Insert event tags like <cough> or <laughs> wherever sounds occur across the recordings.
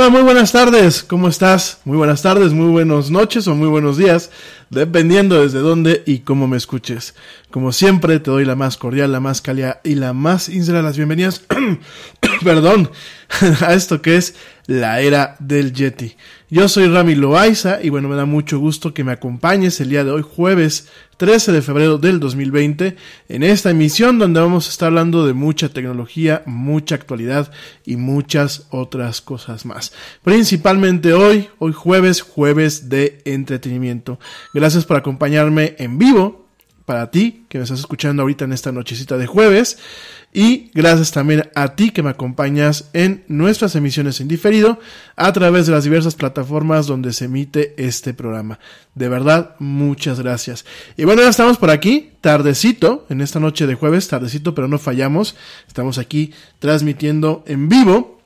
Hola, muy buenas tardes, ¿cómo estás? Muy buenas tardes, muy buenas noches o muy buenos días, dependiendo desde dónde y cómo me escuches. Como siempre, te doy la más cordial, la más cálida y la más sincera las bienvenidas, <coughs> perdón, <laughs> a esto que es la era del Yeti. Yo soy Rami Loaiza y bueno, me da mucho gusto que me acompañes el día de hoy, jueves 13 de febrero del 2020, en esta emisión donde vamos a estar hablando de mucha tecnología, mucha actualidad y muchas otras cosas más. Principalmente hoy, hoy jueves, jueves de entretenimiento. Gracias por acompañarme en vivo para ti que me estás escuchando ahorita en esta nochecita de jueves. Y gracias también a ti que me acompañas en nuestras emisiones en diferido a través de las diversas plataformas donde se emite este programa. De verdad, muchas gracias. Y bueno, ya estamos por aquí, tardecito, en esta noche de jueves, tardecito, pero no fallamos. Estamos aquí transmitiendo en vivo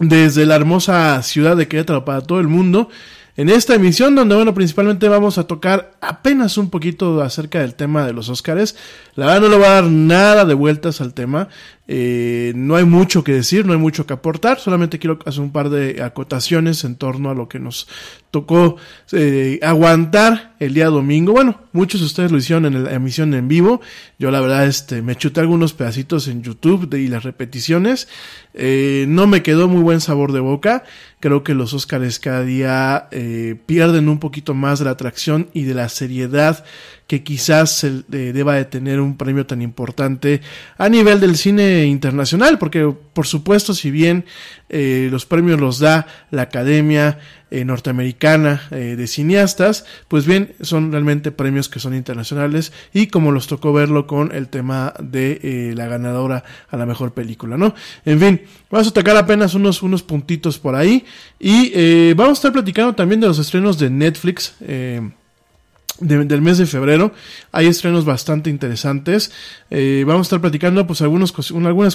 desde la hermosa ciudad de Querétaro para todo el mundo en esta emisión donde, bueno, principalmente vamos a tocar apenas un poquito acerca del tema de los Óscares. La verdad no le voy a dar nada de vueltas al tema. Eh, no hay mucho que decir, no hay mucho que aportar, solamente quiero hacer un par de acotaciones en torno a lo que nos tocó eh, aguantar el día domingo. Bueno, muchos de ustedes lo hicieron en la emisión en vivo. Yo la verdad este, me chuté algunos pedacitos en YouTube y las repeticiones. Eh, no me quedó muy buen sabor de boca. Creo que los Óscares cada día pierden un poquito más de la atracción y de la seriedad que quizás se deba de tener un premio tan importante a nivel del cine internacional, porque por supuesto si bien eh, los premios los da la Academia eh, Norteamericana eh, de Cineastas, pues bien son realmente premios que son internacionales y como los tocó verlo con el tema de la ganadora a la mejor película, ¿no? En fin, vamos a tocar apenas unos, unos puntitos por ahí y vamos a estar platicando también de los estrenos de Netflix del mes de febrero. Hay estrenos bastante interesantes. Eh, vamos a estar platicando pues algunas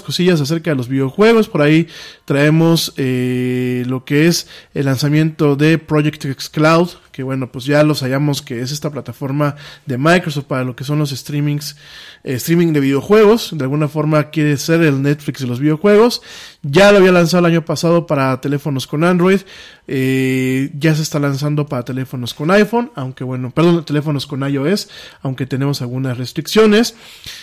cosillas acerca de los videojuegos. Por ahí traemos eh, lo que es el lanzamiento de Project X Cloud, que bueno, pues ya lo sabíamos que es esta plataforma de Microsoft para lo que son los streamings, eh, streaming de videojuegos. De alguna forma quiere ser el Netflix de los videojuegos. Ya lo había lanzado el año pasado para teléfonos con Android. Eh, ya se está lanzando para teléfonos con iPhone, aunque bueno, perdón, teléfonos con iOS, aunque tenemos algunas restricciones.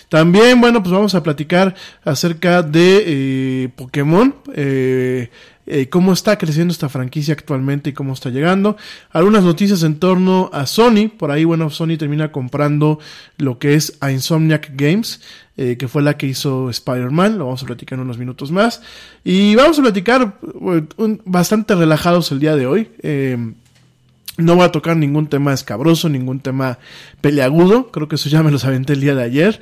También, bueno, pues vamos a platicar acerca de eh, Pokémon. Eh, cómo está creciendo esta franquicia actualmente y cómo está llegando. Algunas noticias en torno a Sony. Por ahí, bueno, Sony termina comprando lo que es a Insomniac Games. Eh, que fue la que hizo Spider-Man, lo vamos a platicar en unos minutos más. Y vamos a platicar bastante relajados el día de hoy. No voy a tocar ningún tema escabroso, ningún tema peleagudo. Creo que eso ya me los aventé el día de ayer.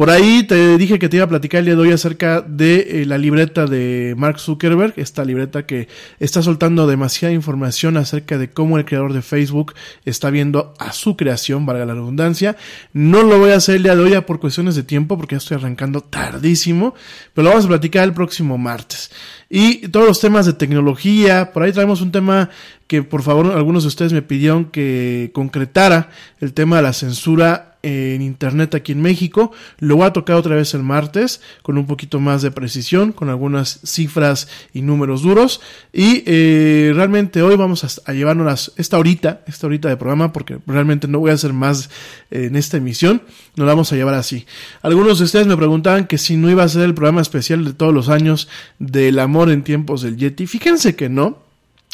Por ahí te dije que te iba a platicar el día de hoy acerca de eh, la libreta de Mark Zuckerberg. Esta libreta que está soltando demasiada información acerca de cómo el creador de Facebook está viendo a su creación, valga la redundancia. No lo voy a hacer el día de hoy ya por cuestiones de tiempo porque ya estoy arrancando tardísimo. Pero lo vamos a platicar el próximo martes. Y todos los temas de tecnología. Por ahí traemos un tema que por favor algunos de ustedes me pidieron que concretara el tema de la censura en internet aquí en México. Lo voy a tocar otra vez el martes con un poquito más de precisión, con algunas cifras y números duros. Y eh, realmente hoy vamos a, llevarnos esta horita, esta horita de programa, porque realmente no voy a hacer más en esta emisión. Nos la vamos a llevar así. Algunos de ustedes me preguntaban que si no iba a ser el programa especial de todos los años del amor en tiempos del Yeti. Fíjense que no.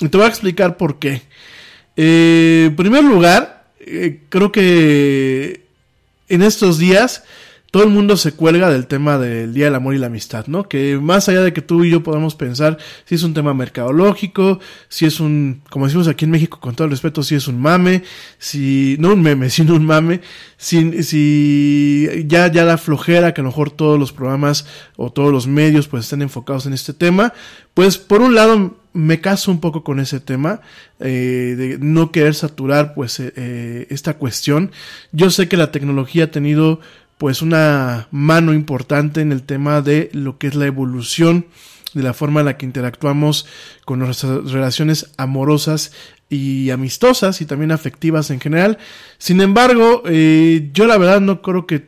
Y te voy a explicar por qué. Eh, en primer lugar, eh, creo que en estos días todo el mundo se cuelga del tema del Día del Amor y la Amistad, ¿no? Que más allá de que tú y yo podamos pensar si es un tema mercadológico, si es un, como decimos aquí en México con todo el respeto, si es un mame, si, no un meme, <laughs> sino un mame, si, si ya, ya da flojera que a lo mejor todos los programas o todos los medios pues estén enfocados en este tema, pues por un lado me caso un poco con ese tema eh, de no querer saturar pues eh, eh, esta cuestión. Yo sé que la tecnología ha tenido pues una mano importante en el tema de lo que es la evolución de la forma en la que interactuamos con nuestras relaciones amorosas y amistosas y también afectivas en general. Sin embargo, eh, yo la verdad no creo que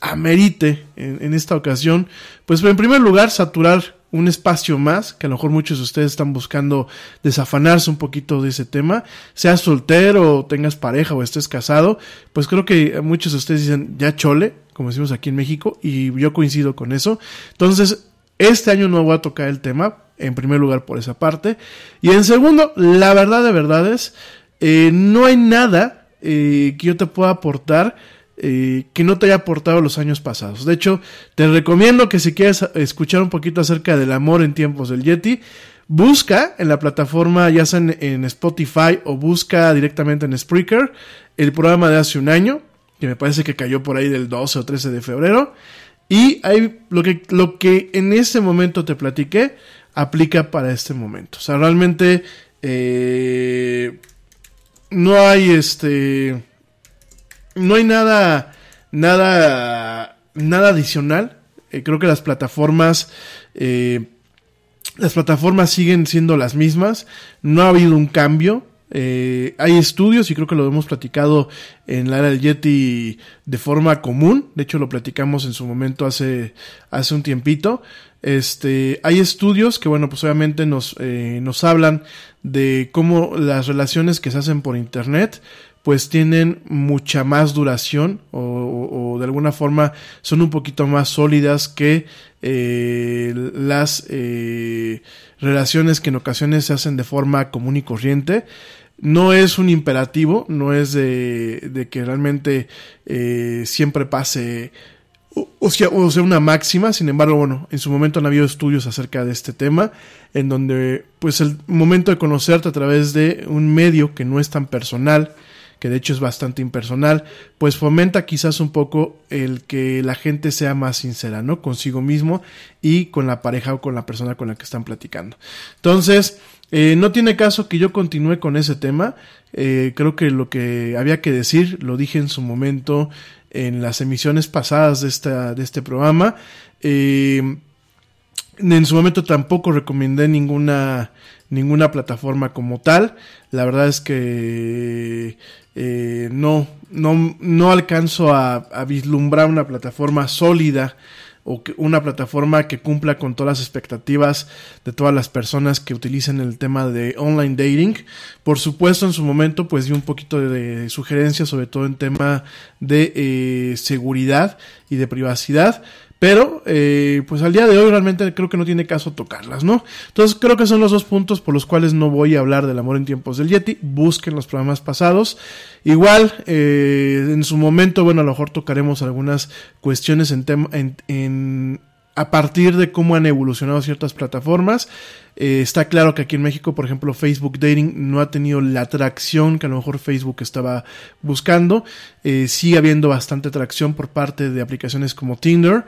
amerite en, esta ocasión, pues en primer lugar, saturar un espacio más, que a lo mejor muchos de ustedes están buscando desafanarse un poquito de ese tema, seas soltero, tengas pareja o estés casado, pues creo que muchos de ustedes dicen ya chole, como decimos aquí en México, y yo coincido con eso. Entonces, este año no voy a tocar el tema, en primer lugar por esa parte, y en segundo, la verdad de verdades, eh, no hay nada eh, que yo te pueda aportar eh, que no te haya aportado los años pasados. De hecho, te recomiendo que si quieres escuchar un poquito acerca del amor en tiempos del Yeti, busca en la plataforma, ya sea en, Spotify o busca directamente en Spreaker, el programa de hace un año, que me parece que cayó por ahí del 12 o 13 de febrero. Y hay lo que, lo que en ese momento te platiqué aplica para este momento. O sea, realmente eh, no hay este no hay nada, nada, nada adicional. Eh, creo que las plataformas, eh, las plataformas siguen siendo las mismas. No ha habido un cambio. Eh, hay estudios y creo que lo hemos platicado en la era del Yeti de forma común. De hecho, lo platicamos en su momento hace, hace un tiempito. Este, hay estudios que, bueno, pues obviamente nos, nos hablan de cómo las relaciones que se hacen por Internet pues tienen mucha más duración o, de alguna forma son un poquito más sólidas que eh, las eh, relaciones que en ocasiones se hacen de forma común y corriente. No es un imperativo, no es de, que realmente eh, siempre pase o sea, o sea, una máxima, sin embargo, bueno, en su momento han habido estudios acerca de este tema, en donde pues el momento de conocerte a través de un medio que no es tan personal, que de hecho es bastante impersonal, pues fomenta quizás un poco el que la gente sea más sincera, ¿no? Consigo mismo y con la pareja o con la persona con la que están platicando. Entonces, eh, no tiene caso que yo continúe con ese tema. Eh, creo que lo que había que decir lo dije en su momento en las emisiones pasadas de, esta, de este programa. Eh, en su momento tampoco recomendé ninguna ninguna plataforma como tal. La verdad es que eh, no, no, no alcanzo a, vislumbrar una plataforma sólida o una plataforma que cumpla con todas las expectativas de todas las personas que utilicen el tema de online dating. Por supuesto, en su momento, pues di un poquito de, sugerencias, sobre todo en tema de eh, seguridad y de privacidad. Pero, eh, pues al día de hoy realmente creo que no tiene caso tocarlas, ¿no? Entonces creo que son los dos puntos por los cuales no voy a hablar del amor en tiempos del Yeti. Busquen los programas pasados. Igual, eh, en su momento, bueno, a lo mejor tocaremos algunas cuestiones en, tema, en, en a partir de cómo han evolucionado ciertas plataformas. Eh, está claro que aquí en México, por ejemplo, Facebook Dating no ha tenido la atracción que a lo mejor Facebook estaba buscando. Eh, sigue habiendo bastante atracción por parte de aplicaciones como Tinder.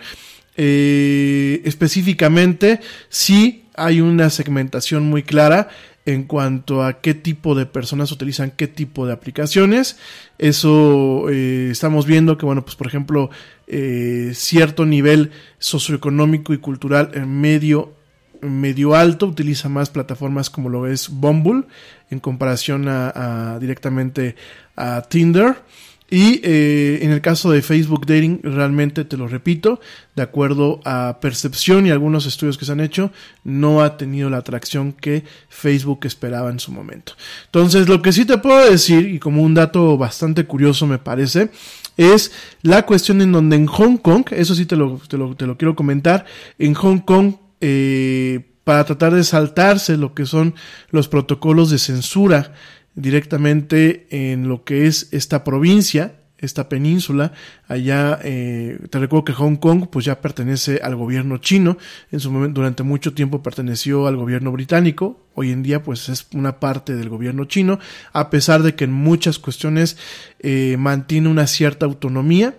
Eh, específicamente, sí hay una segmentación muy clara en cuanto a qué tipo de personas utilizan qué tipo de aplicaciones. Eso eh, estamos viendo que, bueno, pues por ejemplo, eh, cierto nivel socioeconómico y cultural en medio, medio alto utiliza más plataformas como lo es Bumble en comparación a directamente a Tinder. Y eh, en el caso de Facebook Dating, realmente te lo repito, de acuerdo a percepción y algunos estudios que se han hecho, no ha tenido la atracción que Facebook esperaba en su momento. Entonces, lo que sí te puedo decir, y como un dato bastante curioso me parece, es la cuestión en donde en Hong Kong, eso sí te lo, te lo, te lo quiero comentar, en Hong Kong, eh, para tratar de saltarse lo que son los protocolos de censura directamente en lo que es esta provincia, esta península. Allá, eh, te recuerdo que Hong Kong pues ya pertenece al gobierno chino. En su momento, durante mucho tiempo perteneció al gobierno británico. Hoy en día pues es una parte del gobierno chino, a pesar de que en muchas cuestiones eh, mantiene una cierta autonomía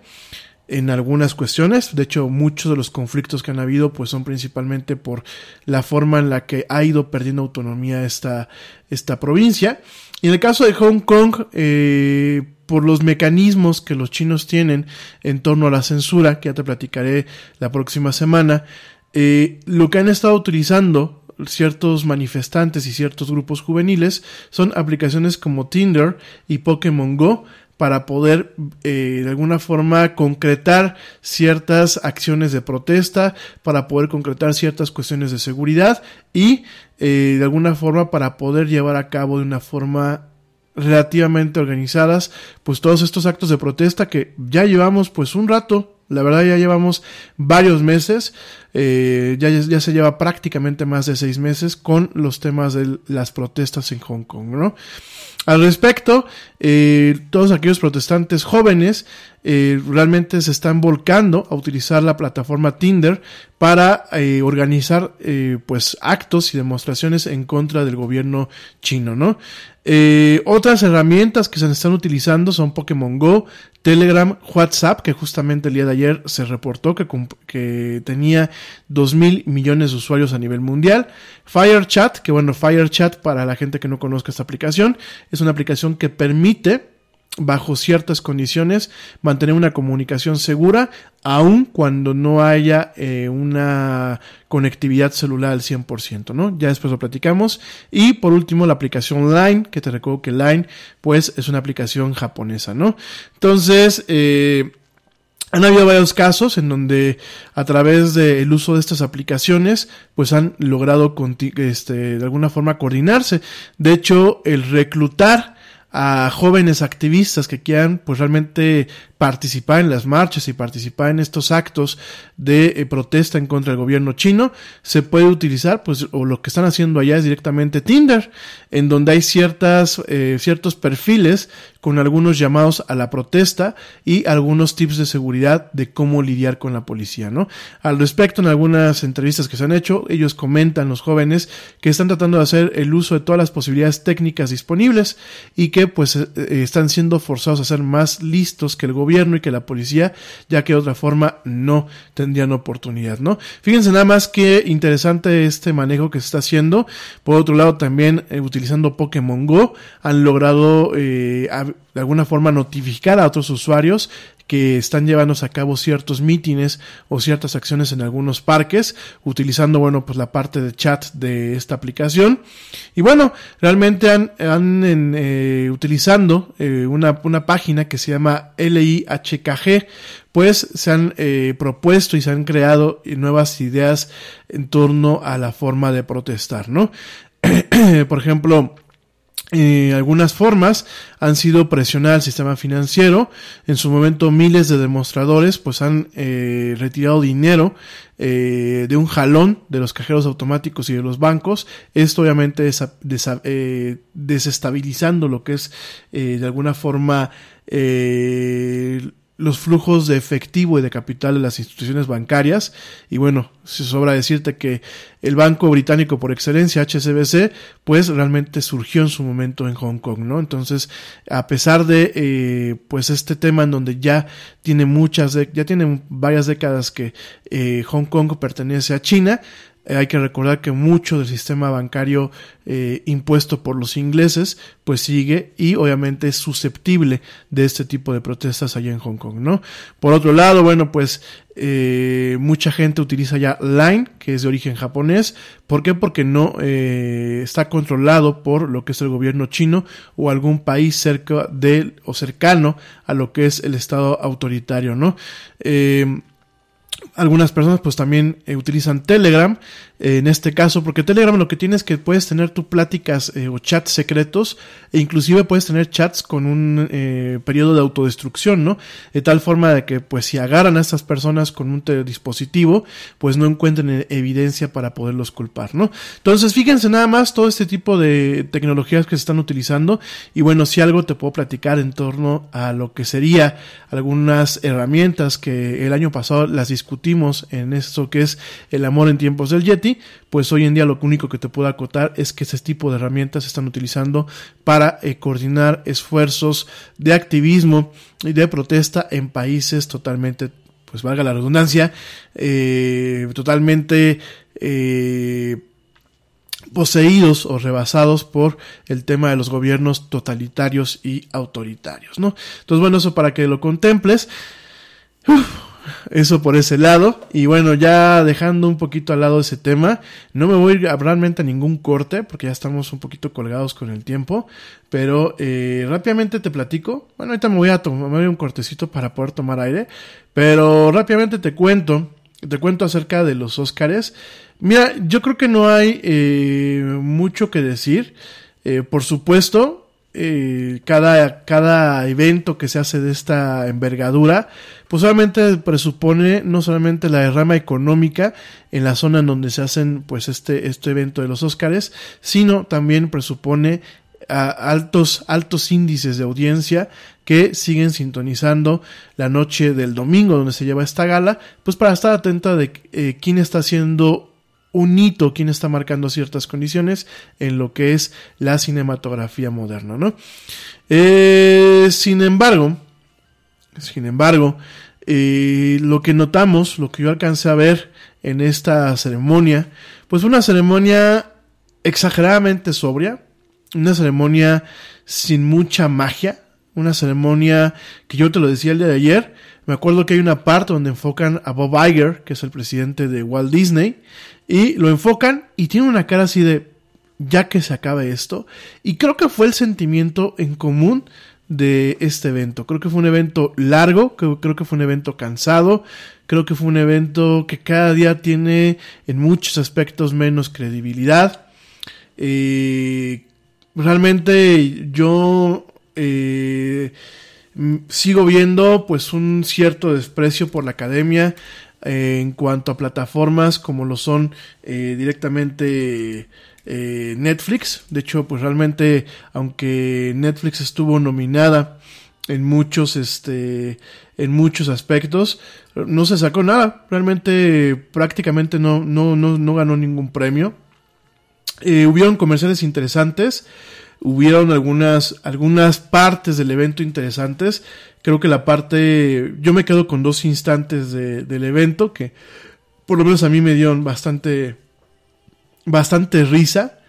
en algunas cuestiones. De hecho, muchos de los conflictos que han habido pues son principalmente por la forma en la que ha ido perdiendo autonomía esta, esta provincia. Y en el caso de Hong Kong, eh, por los mecanismos que los chinos tienen en torno a la censura, que ya te platicaré la próxima semana, eh, lo que han estado utilizando ciertos manifestantes y ciertos grupos juveniles son aplicaciones como Tinder y Pokémon Go para poder eh, de alguna forma concretar ciertas acciones de protesta, para poder concretar ciertas cuestiones de seguridad y eh, de alguna forma para poder llevar a cabo de una forma relativamente organizadas pues todos estos actos de protesta que ya llevamos pues un rato la verdad ya llevamos varios meses, eh, ya, ya se lleva prácticamente más de seis meses con los temas de las protestas en Hong Kong, ¿no? Al respecto, eh, todos aquellos protestantes jóvenes eh, realmente se están volcando a utilizar la plataforma Tinder para eh, organizar eh, pues actos y demostraciones en contra del gobierno chino, ¿no? Eh, otras herramientas que se están utilizando son Pokémon Go, Telegram, WhatsApp, que justamente el día de ayer se reportó que, que tenía 2 mil millones de usuarios a nivel mundial. FireChat, que bueno, FireChat para la gente que no conozca esta aplicación, es una aplicación que permite bajo ciertas condiciones mantener una comunicación segura aun cuando no haya eh, una conectividad celular al 100%, ¿no? Ya después lo platicamos. Y por último la aplicación Line, que te recuerdo que Line pues es una aplicación japonesa, ¿no? Entonces, eh, han habido varios casos en donde a través del uso de estas aplicaciones pues han logrado este, de alguna forma coordinarse. De hecho, el reclutar a jóvenes activistas que quieran pues realmente participar en las marchas y participar en estos actos de eh, protesta en contra del gobierno chino, se puede utilizar, pues, o lo que están haciendo allá es directamente Tinder, en donde hay ciertas, eh, ciertos perfiles con algunos llamados a la protesta y algunos tips de seguridad de cómo lidiar con la policía, ¿no? Al respecto, en algunas entrevistas que se han hecho, ellos comentan, los jóvenes, que están tratando de hacer el uso de todas las posibilidades técnicas disponibles y que, pues, eh, eh, están siendo forzados a ser más listos que el gobierno y que la policía, ya que de otra forma no tendrían oportunidad, ¿no? Fíjense nada más que interesante este manejo que se está haciendo. Por otro lado, también eh, utilizando Pokémon Go, han logrado eh, de alguna forma notificar a otros usuarios que están llevándose a cabo ciertos mítines o ciertas acciones en algunos parques, utilizando, bueno, pues la parte de chat de esta aplicación. Y bueno, realmente han, han eh, utilizando eh, una, una página que se llama LIHKG, pues se han eh, propuesto y se han creado nuevas ideas en torno a la forma de protestar, ¿no? <clears throat> Por ejemplo, eh, algunas formas han sido presionar al sistema financiero. En su momento miles de demostradores pues han eh, retirado dinero eh, de un jalón de los cajeros automáticos y de los bancos. Esto obviamente desa- eh, desestabilizando lo que es eh, de alguna forma eh, los flujos de efectivo y de capital de las instituciones bancarias. Y bueno, se sobra decirte que el banco británico por excelencia, HSBC, pues realmente surgió en su momento en Hong Kong, ¿no? Entonces, a pesar de, eh, pues este tema en donde ya tiene muchas, ya tiene varias décadas que eh, Hong Kong pertenece a China, eh, hay que recordar que mucho del sistema bancario eh, impuesto por los ingleses pues sigue y obviamente es susceptible de este tipo de protestas allá en Hong Kong, ¿no? Por otro lado, bueno, pues eh, mucha gente utiliza ya Line, que es de origen japonés. ¿Por qué? Porque no eh, está controlado por lo que es el gobierno chino o algún país cerca de o cercano a lo que es el estado autoritario, ¿no? Eh, algunas personas pues también eh, utilizan Telegram en este caso porque Telegram lo que tiene es que puedes tener tus pláticas eh, o chats secretos e inclusive puedes tener chats con un eh, periodo de autodestrucción, ¿no? De tal forma de que pues si agarran a estas personas con un dispositivo pues no encuentren eh, evidencia para poderlos culpar, ¿no? Entonces fíjense nada más todo este tipo de tecnologías que se están utilizando y bueno si algo te puedo platicar en torno a lo que sería algunas herramientas que el año pasado las discutimos en esto que es el amor en tiempos del Yeti, pues hoy en día lo único que te puedo acotar es que ese tipo de herramientas se están utilizando para eh, coordinar esfuerzos de activismo y de protesta en países totalmente, pues valga la redundancia, eh, totalmente eh, poseídos o rebasados por el tema de los gobiernos totalitarios y autoritarios, ¿no? Entonces, bueno, eso para que lo contemples. Eso por ese lado. Y bueno, ya dejando un poquito al lado ese tema, no me voy a realmente a ningún corte porque ya estamos un poquito colgados con el tiempo. Pero eh, rápidamente te platico. Bueno, ahorita me voy a tomar un cortecito para poder tomar aire. Pero rápidamente te cuento. Te cuento acerca de los Óscares. Mira, yo creo que no hay eh, mucho que decir. Eh, por supuesto, eh, cada, cada evento que se hace de esta envergadura, pues solamente presupone no solamente la derrama económica en la zona en donde se hacen pues este, este evento de los Óscares, sino también presupone a altos, altos índices de audiencia que siguen sintonizando la noche del domingo donde se lleva esta gala, pues para estar atenta de eh, quién está haciendo un hito, quién está marcando ciertas condiciones en lo que es la cinematografía moderna, ¿no? Eh, sin embargo, sin embargo, eh, lo que notamos, lo que yo alcancé a ver en esta ceremonia, pues una ceremonia exageradamente sobria, una ceremonia sin mucha magia, una ceremonia que yo te lo decía el día de ayer, me acuerdo que hay una parte donde enfocan a Bob Iger, que es el presidente de Walt Disney, y lo enfocan y tiene una cara así de ya que se acabe esto. Y creo que fue el sentimiento en común de este evento. Creo que fue un evento largo, creo, que fue un evento cansado, creo que fue un evento que cada día tiene en muchos aspectos menos credibilidad. Eh, realmente yo eh, sigo viendo pues un cierto desprecio por la academia eh, en cuanto a plataformas como lo son eh, directamente eh, Netflix. De hecho, pues realmente, aunque Netflix estuvo nominada en muchos, este, en muchos aspectos, no se sacó nada. Realmente, prácticamente no, no, no, no ganó ningún premio. hubieron comerciales interesantes hubieron algunas, algunas partes del evento interesantes. Creo que la parte, yo me quedo con dos instantes de, del evento que por lo menos a mí me dieron bastante, bastante risa.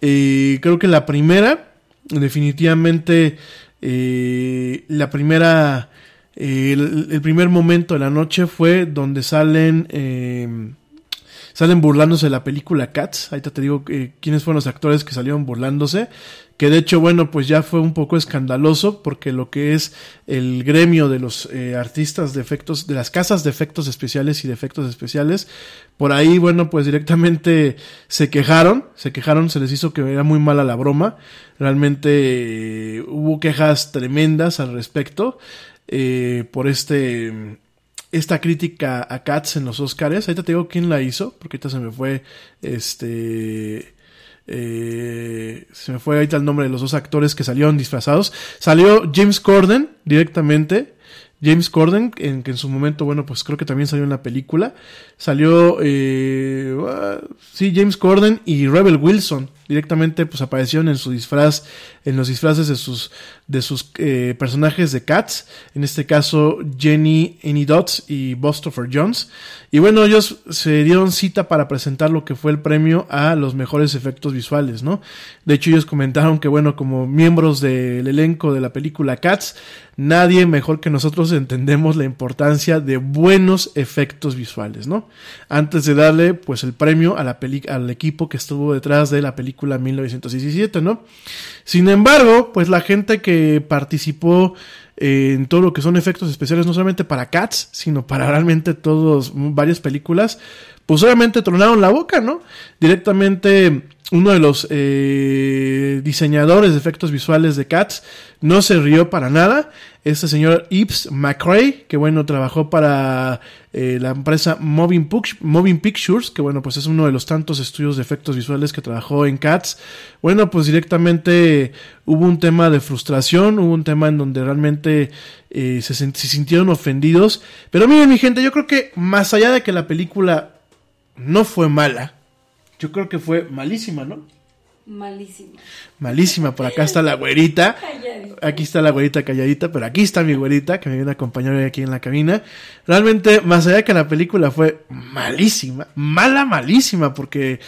Eh, creo que la primera, definitivamente, eh, la primera, eh, el, primer momento de la noche fue donde salen eh, salen burlándose de la película Cats. Ahí te digo eh, quiénes fueron los actores que salieron burlándose. Que de hecho, bueno, pues ya fue un poco escandaloso porque lo que es el gremio de los eh, artistas de efectos, de las casas de efectos especiales y de efectos especiales, por ahí, bueno, pues directamente se quejaron, se quejaron, se les hizo que era muy mala la broma. Realmente eh, hubo quejas tremendas al respecto eh, por este esta crítica a Cats en los Oscars. Ahorita te digo quién la hizo, porque ahorita se me fue este. Eh, se me fue ahorita el nombre de los dos actores que salieron disfrazados. Salió James Corden directamente. James Corden, en que en su momento, bueno, pues creo que también salió en la película. Salió, eh, uh, sí, James Corden y Rebel Wilson directamente, pues aparecieron en su disfraz, en los disfraces de sus, de sus eh, personajes de Cats. En este caso, Jenny Annie Dots y Bostopher Jones. Y bueno, ellos se dieron cita para presentar lo que fue el premio a los mejores efectos visuales, ¿no? De hecho, ellos comentaron que, bueno, como miembros del elenco de la película Cats, nadie mejor que nosotros entendemos la importancia de buenos efectos visuales, ¿no? Antes de darle, pues, el premio a la al equipo que estuvo detrás de la película 1917, ¿no? Sin embargo, pues la gente que participó en todo lo que son efectos especiales, no solamente para Cats, sino para realmente todos, varias películas, pues obviamente tronaron la boca, ¿no? Directamente uno de los eh, diseñadores de efectos visuales de Cats no se rió para nada. Este señor Yves McRae, que bueno, trabajó para eh, la empresa Moving, Pictures, que bueno, pues es uno de los tantos estudios de efectos visuales que trabajó en Cats. Bueno, pues directamente hubo un tema de frustración, hubo un tema en donde realmente eh, se, se sintieron ofendidos. Pero miren, mi gente, yo creo que más allá de que la película no fue mala, yo creo que fue malísima, ¿no? Malísima. Malísima. Por acá está la güerita. Aquí está la güerita calladita, pero aquí está mi güerita que me viene a acompañar hoy aquí en la cabina. Realmente, más allá de que la película fue malísima, mala, malísima, porque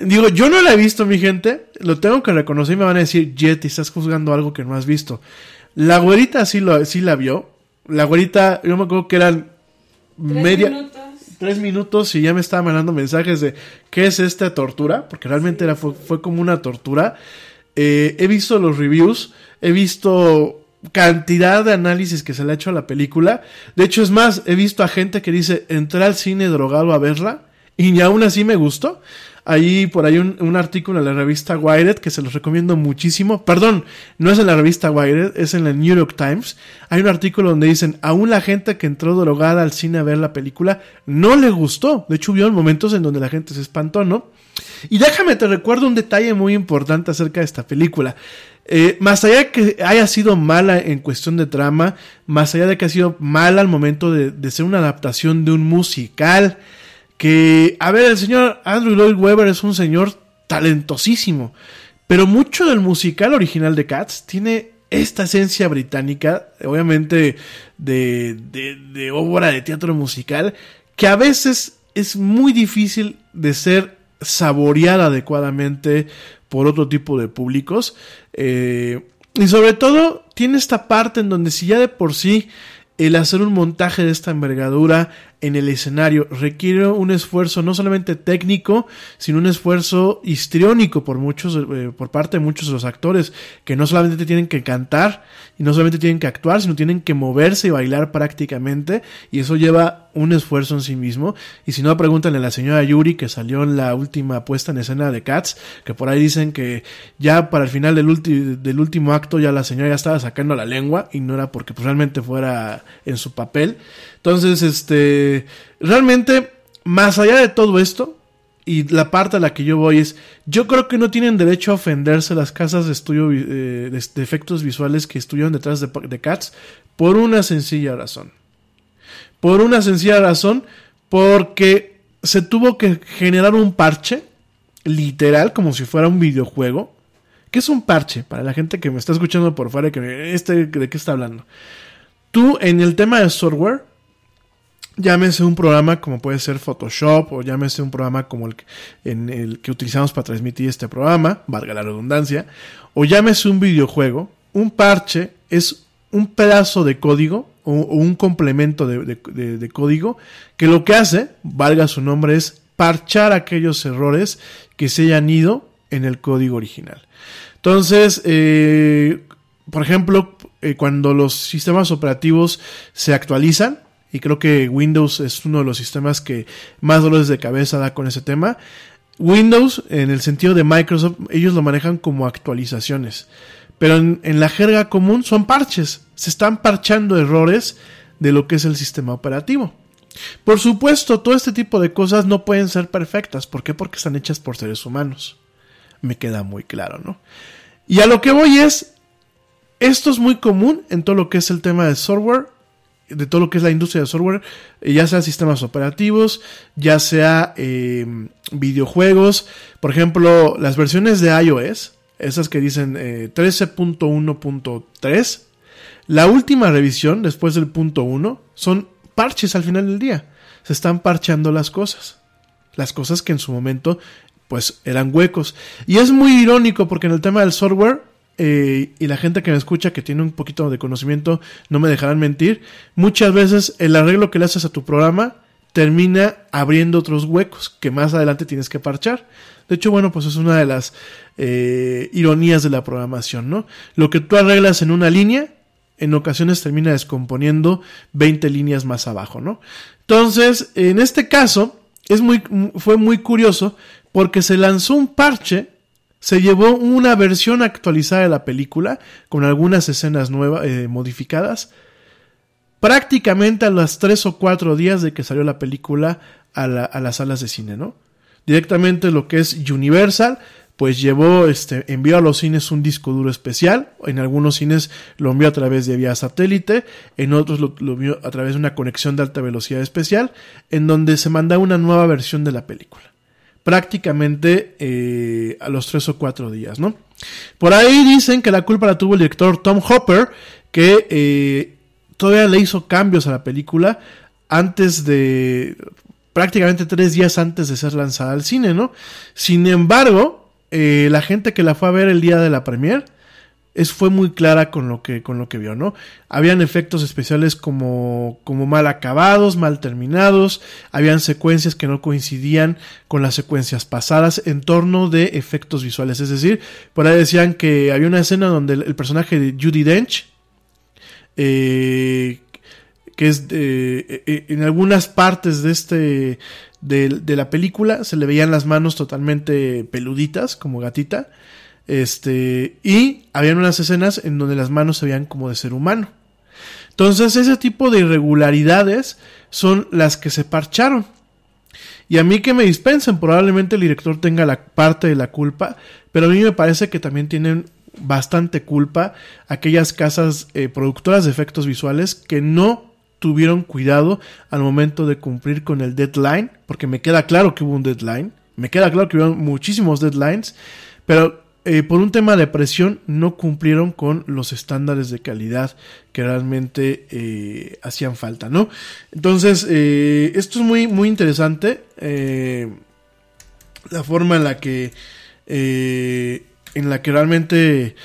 digo, yo no la he visto, mi gente. Lo tengo que reconocer y me van a decir, Jetty, estás juzgando algo que no has visto. La güerita sí, lo, sí la vio. La güerita, yo me acuerdo que eran media... minutos. Tres minutos y ya me estaba mandando mensajes de qué es esta tortura, porque realmente era, fue, fue como una tortura. Eh, he visto los reviews, he visto cantidad de análisis que se le ha hecho a la película. De hecho, es más, he visto a gente que dice, entré al cine drogado a verla y aún así me gustó. Ahí por ahí un, artículo en la revista Wired que se los recomiendo muchísimo. Perdón, no es en la revista Wired, es en la New York Times. Hay un artículo donde dicen, aún la gente que entró drogada al cine a ver la película no le gustó. De hecho, hubo momentos en donde la gente se espantó, ¿no? Y déjame te recuerdo un detalle muy importante acerca de esta película. Eh, más allá de que haya sido mala en cuestión de trama, más allá de que ha sido mala al momento de ser una adaptación de un musical, que, a ver, el señor Andrew Lloyd Webber es un señor talentosísimo, pero mucho del musical original de Cats tiene esta esencia británica, obviamente de, de, obra de teatro musical, que a veces es muy difícil de ser saboreada adecuadamente por otro tipo de públicos. Eh, y sobre todo tiene esta parte en donde si ya de por sí el hacer un montaje de esta envergadura en el escenario requiere un esfuerzo no solamente técnico, sino un esfuerzo histriónico por muchos, eh, por parte de muchos de los actores, que no solamente tienen que cantar y no solamente tienen que actuar, sino tienen que moverse y bailar prácticamente, y eso lleva un esfuerzo en sí mismo. Y si no, pregúntenle a la señora Yuri, que salió en la última puesta en escena de Cats, que por ahí dicen que ya para el final del, del último acto ya la señora ya estaba sacando la lengua, y no era porque pues, realmente fuera en su papel. Entonces, este, realmente, más allá de todo esto, y la parte a la que yo voy es, yo creo que no tienen derecho a ofenderse las casas de estudio eh, de, efectos visuales que estuvieron detrás de, Cats por una sencilla razón. Por una sencilla razón, porque se tuvo que generar un parche, literal, como si fuera un videojuego. ¿Qué es un parche? Para la gente que me está escuchando por fuera, que este, ¿de qué está hablando? Tú, en el tema de software, llámese un programa como puede ser Photoshop o llámese un programa como el que, en el que utilizamos para transmitir este programa, valga la redundancia, o llámese un videojuego, un parche es un pedazo de código o, un complemento de código que lo que hace, valga su nombre, es parchar aquellos errores que se hayan ido en el código original. Entonces, eh, por ejemplo, eh, cuando los sistemas operativos se actualizan, y creo que Windows es uno de los sistemas que más dolores de cabeza da con ese tema, Windows, en el sentido de Microsoft, ellos lo manejan como actualizaciones. Pero en, la jerga común son parches. Se están parchando errores de lo que es el sistema operativo. Por supuesto, todo este tipo de cosas no pueden ser perfectas. ¿Por qué? Porque están hechas por seres humanos. Me queda muy claro, ¿no? Y a lo que voy es, esto es muy común en todo lo que es el tema de software, de todo lo que es la industria de software, eh, ya sea sistemas operativos, ya sea eh, videojuegos, por ejemplo, las versiones de iOS, esas que dicen eh, 13.1.3, la última revisión después del punto 1 son parches al final del día. Se están parcheando las cosas. Las cosas que en su momento pues eran huecos. Y es muy irónico porque en el tema del software, eh, y la gente que me escucha que tiene un poquito de conocimiento no me dejarán mentir, muchas veces el arreglo que le haces a tu programa termina abriendo otros huecos que más adelante tienes que parchar. De hecho, bueno, pues es una de las eh, ironías de la programación, ¿no? Lo que tú arreglas en una línea, en ocasiones termina descomponiendo 20 líneas más abajo, ¿no? Entonces, en este caso, es muy, fue muy curioso porque se lanzó un parche, se llevó una versión actualizada de la película con algunas escenas nuevas, eh, modificadas, prácticamente a los tres o cuatro días de que salió la película a, la, a las salas de cine, ¿no? Directamente lo que es Universal, pues llevó, este, envió a los cines un disco duro especial. En algunos cines lo envió a través de vía satélite, en otros lo, lo envió a través de una conexión de alta velocidad especial, en donde se manda una nueva versión de la película. Prácticamente eh, a los tres o cuatro días, ¿no? Por ahí dicen que la culpa la tuvo el director Tom Hopper, que eh, todavía le hizo cambios a la película antes de prácticamente tres días antes de ser lanzada al cine, ¿no? Sin embargo, eh, la gente que la fue a ver el día de la premier es, fue muy clara con lo que, con lo que vio, ¿no? Habían efectos especiales como, como mal acabados, mal terminados, habían secuencias que no coincidían con las secuencias pasadas en torno de efectos visuales. Es decir, por ahí decían que había una escena donde el, personaje de Judy Dench, eh, que es de, eh, en algunas partes de este de, de, la película se le veían las manos totalmente peluditas como gatita este y habían unas escenas en donde las manos se veían como de ser humano. Entonces ese tipo de irregularidades son las que se parcharon. Y a mí que me dispensen probablemente el director tenga la parte de la culpa pero a mí me parece que también tienen bastante culpa aquellas casas eh, productoras de efectos visuales que no tuvieron cuidado al momento de cumplir con el deadline, porque me queda claro que hubo un deadline, me queda claro que hubo muchísimos deadlines, pero eh, por un tema de presión no cumplieron con los estándares de calidad que realmente eh, hacían falta, ¿no? Entonces, eh, esto es muy, muy interesante, la forma en la que, en la que realmente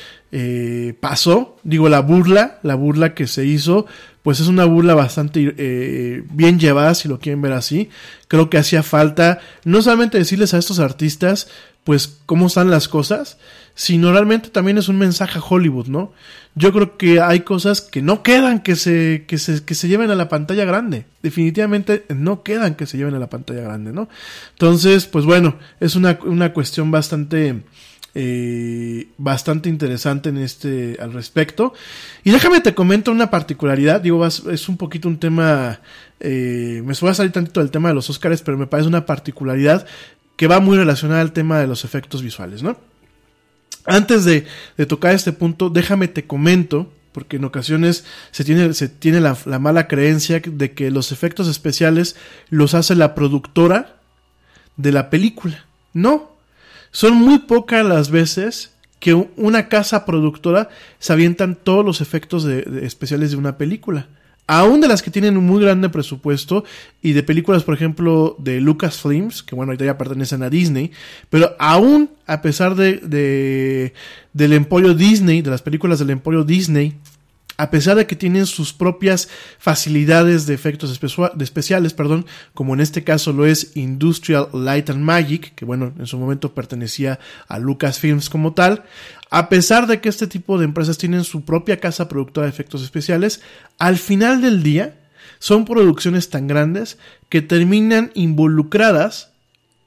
pasó, digo, la burla, la burla que se hizo, pues es una burla bastante bien llevada, si lo quieren ver así. Creo que hacía falta no solamente decirles a estos artistas, pues, cómo están las cosas, sino realmente también es un mensaje a Hollywood, ¿no? Yo creo que hay cosas que no quedan que se, que se, que se lleven a la pantalla grande. Definitivamente no quedan que se lleven a la pantalla grande, ¿no? Entonces, pues bueno, es una, una cuestión bastante eh, bastante interesante en este al respecto. Y déjame te comento una particularidad, digo, es un poquito un tema, eh, me voy a salir tantito del tema de los Oscars, pero me parece una particularidad que va muy relacionada al tema de los efectos visuales, ¿no? Antes de, tocar este punto, déjame te comento, porque en ocasiones se tiene, se tiene la, la mala creencia de que los efectos especiales los hace la productora de la película. No, son muy pocas las veces que una casa productora se avientan todos los efectos especiales de una película. Aún de las que tienen un muy grande presupuesto y de películas, por ejemplo, de Lucasfilms, que bueno, ahorita ya pertenecen a Disney, pero aún a pesar de, de del emporio Disney, de las películas del emporio Disney, a pesar de que tienen sus propias facilidades de efectos especiales, perdón, como en este caso lo es Industrial Light and Magic, que bueno, en su momento pertenecía a Lucasfilms como tal, a pesar de que este tipo de empresas tienen su propia casa productora de efectos especiales, al final del día son producciones tan grandes que terminan involucradas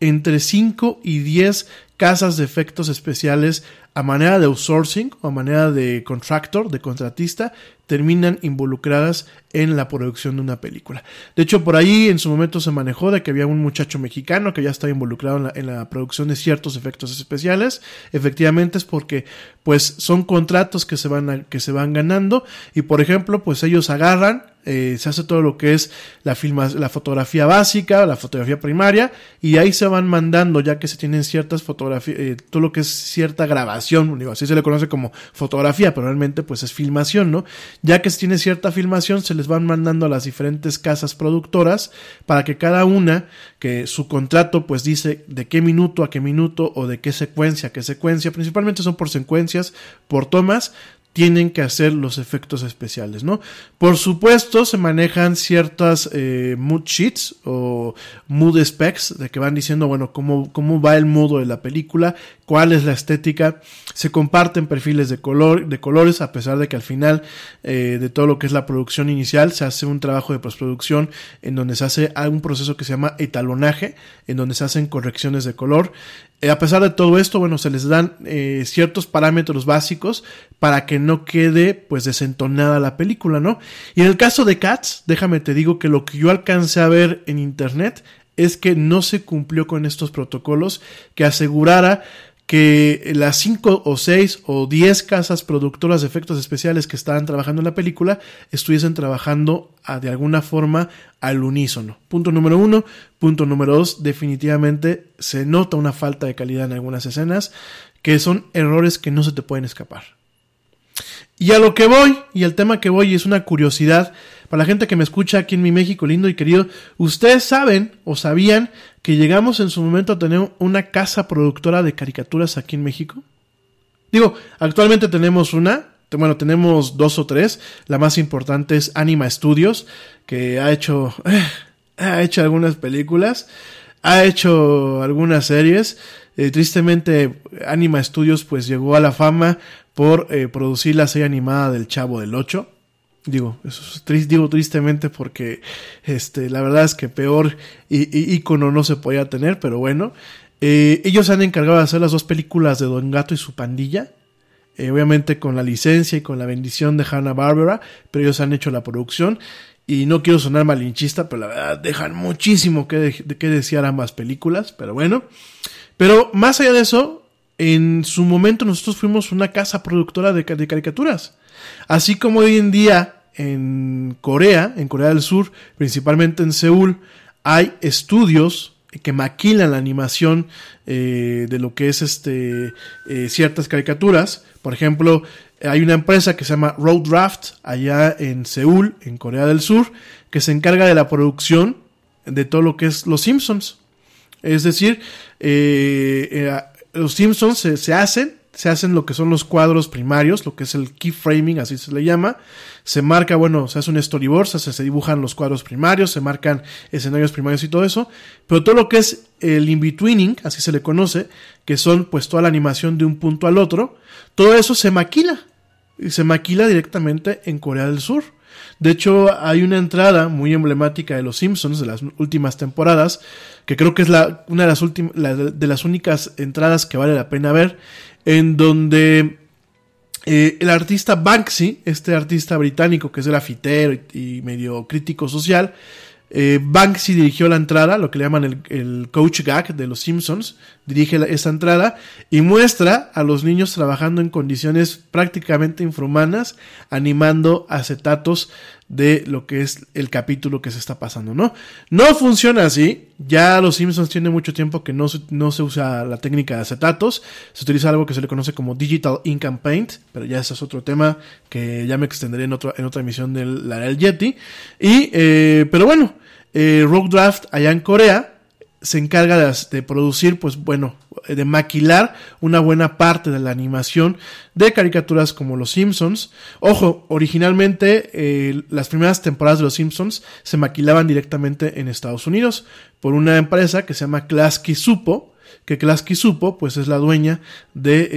entre 5 y 10 casas de efectos especiales a manera de outsourcing o a manera de contractor, de contratista, terminan involucradas en la producción de una película. De hecho, por ahí en su momento se manejó de que había un muchacho mexicano que ya estaba involucrado en la, en la producción de ciertos efectos especiales. Efectivamente es porque pues son contratos que se van a, que se van ganando y por ejemplo, pues ellos agarran eh, se hace todo lo que es la, la fotografía básica, la fotografía primaria, y ahí se van mandando, ya que se tienen ciertas fotografías, eh, todo lo que es cierta grabación, digo, así se le conoce como fotografía, pero realmente pues es filmación, ¿no? Ya que se tiene cierta filmación, se les van mandando a las diferentes casas productoras para que cada una, que su contrato pues dice de qué minuto a qué minuto o de qué secuencia a qué secuencia, principalmente son por secuencias, por tomas, tienen que hacer los efectos especiales, ¿no? Por supuesto, se manejan ciertas eh, mood sheets o mood specs de que van diciendo, bueno, cómo, cómo va el modo de la película, cuál es la estética, se comparten perfiles de color, de colores, a pesar de que al final eh, de todo lo que es la producción inicial se hace un trabajo de postproducción en donde se hace un proceso que se llama etalonaje, en donde se hacen correcciones de color. Eh, a pesar de todo esto, bueno, se les dan eh, ciertos parámetros básicos para que no quede pues desentonada la película, ¿no? Y en el caso de Cats, déjame te digo que lo que yo alcancé a ver en internet es que no se cumplió con estos protocolos que asegurara que las cinco o seis o diez casas productoras de efectos especiales que estaban trabajando en la película estuviesen trabajando a, de alguna forma al unísono. Punto número uno. Punto número dos. Definitivamente se nota una falta de calidad en algunas escenas que son errores que no se te pueden escapar. Y a lo que voy, y el tema que voy es una curiosidad para la gente que me escucha aquí en mi México lindo y querido, ustedes saben o sabían que llegamos en su momento a tener una casa productora de caricaturas aquí en México. Digo, actualmente tenemos una, bueno, tenemos dos o tres. La más importante es Anima Studios, que ha hecho, eh, ha hecho algunas películas, ha hecho algunas series. Eh, tristemente, Anima Studios pues llegó a la fama por eh, producir la serie animada del Chavo del Ocho. Digo, eso es tris- digo tristemente porque este, la verdad es que peor ícono no se podía tener, pero bueno. Eh, ellos se han encargado de hacer las dos películas de Don Gato y su pandilla. Eh, obviamente con la licencia y con la bendición de Hanna Barbera, pero ellos han hecho la producción. Y no quiero sonar malinchista, pero la verdad dejan muchísimo que, de, que desear ambas películas, pero bueno. Pero más allá de eso, en su momento nosotros fuimos una casa productora de, de caricaturas. Así como hoy en día en Corea, en Corea del Sur, principalmente en Seúl, hay estudios que maquilan la animación eh, de lo que es este eh, ciertas caricaturas. Por ejemplo, hay una empresa que se llama Road Draft allá en Seúl, en Corea del Sur, que se encarga de la producción de todo lo que es Los Simpsons. Es decir, eh, los Simpsons se hacen, se hacen lo que son los cuadros primarios, lo que es el keyframing, así se le llama. Se marca, bueno, se hace un storyboard, se, se dibujan los cuadros primarios, se marcan escenarios primarios y todo eso. Pero todo lo que es el in-betweening, así se le conoce, que son pues toda la animación de un punto al otro, todo eso se maquila. Y se maquila directamente en Corea del Sur. De hecho, hay una entrada muy emblemática de los Simpsons de las últimas temporadas, que creo que es la, una de las, la de las únicas entradas que vale la pena ver, en donde eh, el artista Banksy, este artista británico que es grafitero y, y medio crítico social, eh, Banksy dirigió la entrada, lo que le llaman el, coach gag de los Simpsons, dirige la- esa entrada y muestra a los niños trabajando en condiciones prácticamente infrahumanas, animando acetatos de lo que es el capítulo que se está pasando, ¿no? No funciona así, ya los Simpsons tienen mucho tiempo que no se, no se usa la técnica de acetatos, se utiliza algo que se le conoce como Digital Ink and Paint, pero ya ese es otro tema que ya me extenderé en, otro, en otra emisión del la del Yeti. Y, eh, pero bueno, eh, Draft allá en Corea se encarga de, producir, pues bueno, de maquilar una buena parte de la animación de caricaturas como Los Simpsons. Ojo, originalmente eh, las primeras temporadas de Los Simpsons se maquilaban directamente en Estados Unidos por una empresa que se llama Klasky Supo, que Klasky Supo, pues es la dueña de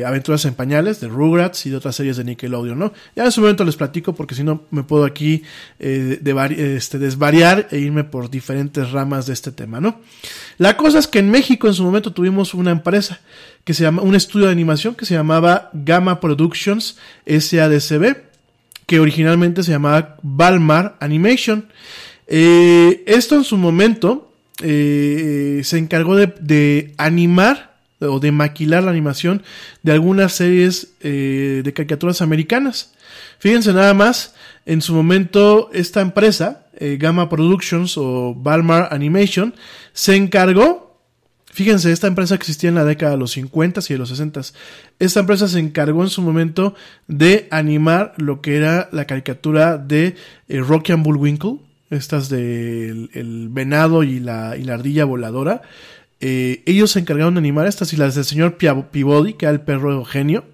eh, Aventuras en Pañales, de Rugrats y de otras series de Nickelodeon, ¿no? Ya en su momento les platico porque si no me puedo aquí eh, de este, desvariar e irme por diferentes ramas de este tema, ¿no? La cosa es que en México en su momento tuvimos una empresa que se llama, un estudio de animación que se llamaba Gamma Productions SADCB, que originalmente se llamaba Balmar Animation. Eh, esto en su momento eh, se encargó de, animar o de maquilar la animación de algunas series eh, de caricaturas americanas. Fíjense nada más, en su momento esta empresa, eh, Gamma Productions o Balmar Animation, se encargó Fíjense, esta empresa existía en la década de los 50 y de los 60. Esta empresa se encargó en su momento de animar lo que era la caricatura de Rocky and Bullwinkle, estas del el venado y la, y la ardilla voladora. Eh, ellos se encargaron de animar estas y las del señor Peabody, que era el perro genio.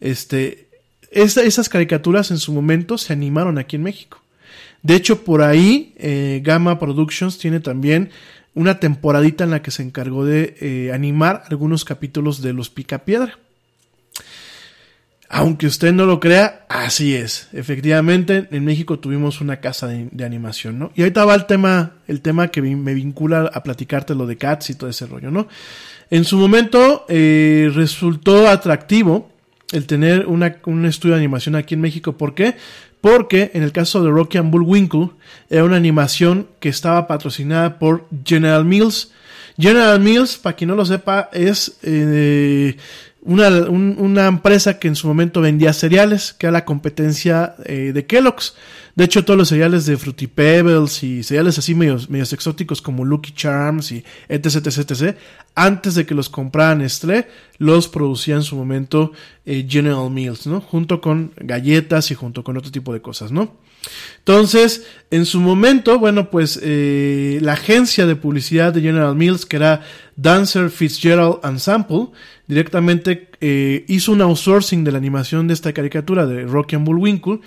Este, esas caricaturas en su momento se animaron aquí en México. De hecho, por ahí eh, Gamma Productions tiene también una temporadita en la que se encargó de eh, animar algunos capítulos de Los Picapiedra. Aunque usted no lo crea, así es. Efectivamente, en México tuvimos una casa de, animación, ¿no? Y ahorita va el tema, el tema que me vincula a platicarte lo de Cats y todo ese rollo, ¿no? En su momento eh, resultó atractivo el tener una- un estudio de animación aquí en México. ¿Por qué? Porque en el caso de Rocky and Bullwinkle era una animación que estaba patrocinada por General Mills. General Mills, para quien no lo sepa, es eh, una, un- una empresa que en su momento vendía cereales, que era la competencia eh, de Kellogg's. De hecho, todos los cereales de Fruity Pebbles y cereales así medios, medios exóticos como Lucky Charms y etc, etc, etc, antes de que los compraran Nestlé, los producía en su momento eh, General Mills, ¿no? Junto con galletas y junto con otro tipo de cosas, ¿no? Entonces, en su momento, bueno, pues eh, la agencia de publicidad de General Mills, que era Dancer Fitzgerald and Sample, directamente eh, hizo un outsourcing de la animación de esta caricatura de Rocky and Bullwinkle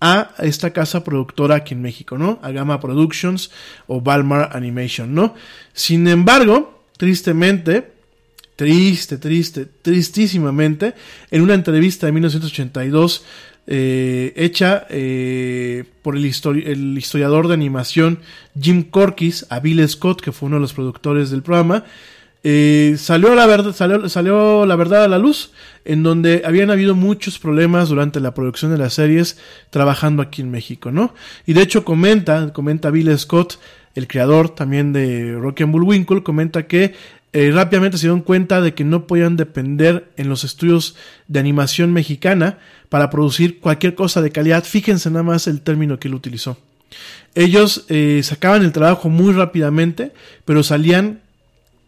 a esta casa productora aquí en México, ¿no? A Gamma Productions o Balmar Animation, ¿no? Sin embargo, tristemente, triste, triste, tristísimamente, en una entrevista de 1982 eh, hecha eh, por el, histori- el historiador de animación Jim Corkis a Bill Scott, que fue uno de los productores del programa, eh, salió, la verdad, salió, salió la verdad a la luz, en donde habían habido muchos problemas durante la producción de las series trabajando aquí en México, ¿no? Y de hecho comenta, comenta Bill Scott, el creador también de Rocky and Bullwinkle, comenta que eh, rápidamente se dieron cuenta de que no podían depender en los estudios de animación mexicana para producir cualquier cosa de calidad. Fíjense nada más el término que él utilizó. Ellos eh, sacaban el trabajo muy rápidamente, pero salían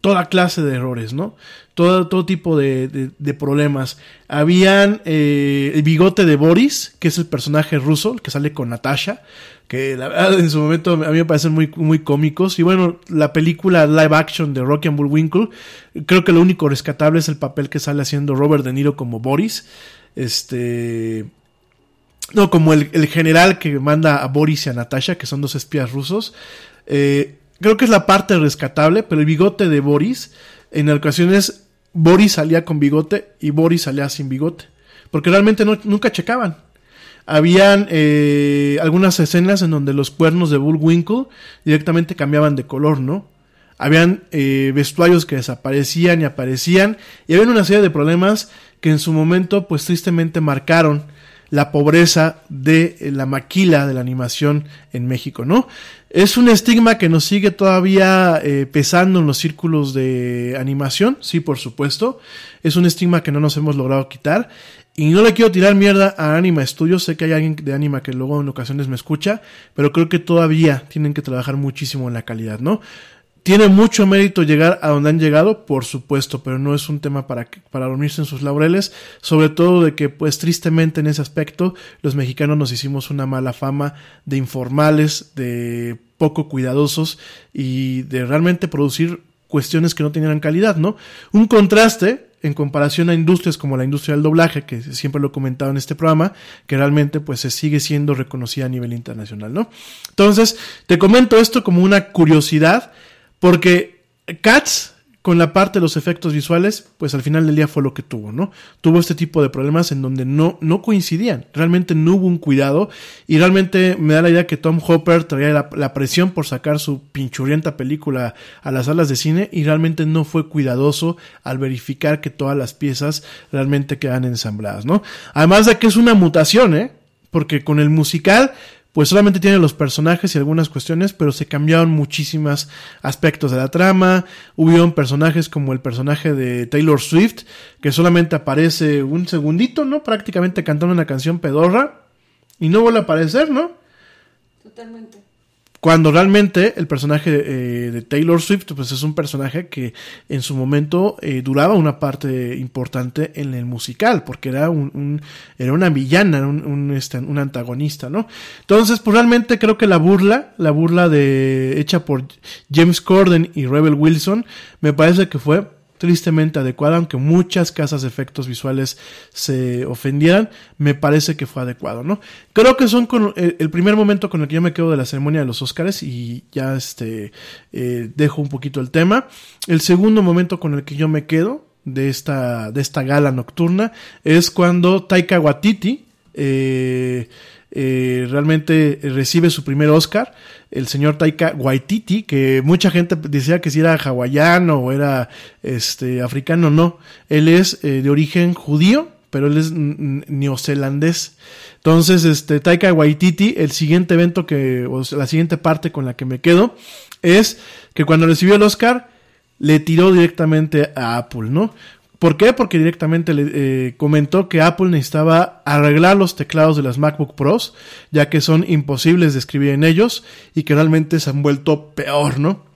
toda clase de errores, ¿no? Todo, todo tipo de, de- problemas. Habían eh, el bigote de Boris, que es el personaje ruso, que sale con Natasha, que la verdad en su momento a mí me parecen muy, muy cómicos. Y bueno, la película live action de Rocky and Bullwinkle, creo que lo único rescatable es el papel que sale haciendo Robert De Niro como Boris. Este. No, como el, el general que manda a Boris y a Natasha, que son dos espías rusos. Eh, creo que es la parte rescatable, pero el bigote de Boris, en ocasiones Boris salía con bigote y Boris salía sin bigote. Porque realmente no- nunca checaban. Habían eh, algunas escenas en donde los cuernos de Bullwinkle directamente cambiaban de color, ¿no? Habían eh, vestuarios que desaparecían y aparecían. Y había una serie de problemas que en su momento, pues tristemente marcaron la pobreza de eh, la maquila de la animación en México, ¿no? Es un estigma que nos sigue todavía eh, pesando en los círculos de animación, sí, por supuesto. Es un estigma que no nos hemos logrado quitar. Y no le quiero tirar mierda a Anima Studios. Sé que hay alguien de Anima que luego en ocasiones me escucha, pero creo que todavía tienen que trabajar muchísimo en la calidad, ¿no? Tiene mucho mérito llegar a donde han llegado, por supuesto, pero no es un tema para, para dormirse en sus laureles, sobre todo de que, pues tristemente en ese aspecto, los mexicanos nos hicimos una mala fama de informales, de poco cuidadosos y de realmente producir cuestiones que no tenían calidad, ¿no? Un contraste en comparación a industrias como la industria del doblaje, que siempre lo he comentado en este programa, que realmente pues se sigue siendo reconocida a nivel internacional, ¿no? Entonces, te comento esto como una curiosidad, porque Cats, con la parte de los efectos visuales, pues al final del día fue lo que tuvo, ¿no? Tuvo este tipo de problemas en donde no, no coincidían, realmente no hubo un cuidado y realmente me da la idea que Tom Hopper traía la, la presión por sacar su pinchurrienta película a las salas de cine y realmente no fue cuidadoso al verificar que todas las piezas realmente quedan ensambladas, ¿no? Además de que es una mutación, ¿eh? Porque con el musical pues solamente tiene los personajes y algunas cuestiones, pero se cambiaron muchísimos aspectos de la trama. Hubieron personajes como el personaje de Taylor Swift, que solamente aparece un segundito, ¿no? Prácticamente cantando una canción pedorra y no vuelve a aparecer, ¿no? Totalmente. Cuando realmente el personaje eh, de Taylor Swift, pues es un personaje que en su momento eh, duraba una parte importante en el musical, porque era un, un- era una villana, un, un, este, un antagonista, ¿no? Entonces, pues realmente creo que la burla, la burla de hecha por James Corden y Rebel Wilson, me parece que fue tristemente adecuada, aunque muchas casas de efectos visuales se ofendieran, me parece que fue adecuado, ¿no? Creo que son con, el, el primer momento con el que yo me quedo de la ceremonia de los Óscares y ya este eh, dejo un poquito el tema. El segundo momento con el que yo me quedo de esta, de esta gala nocturna es cuando Taika Waititi eh, eh, realmente recibe su primer Oscar, el señor Taika Waititi, que mucha gente decía que si era hawaiano o era este africano, no, él es eh, de origen judío, pero él es neozelandés. Entonces, este Taika Waititi, el siguiente evento que, o sea, la siguiente parte con la que me quedo, es que cuando recibió el Oscar, le tiró directamente a Apple, ¿no? ¿Por qué? Porque directamente le eh, comentó que Apple necesitaba arreglar los teclados de las MacBook Pros, ya que son imposibles de escribir en ellos y que realmente se han vuelto peor, ¿no?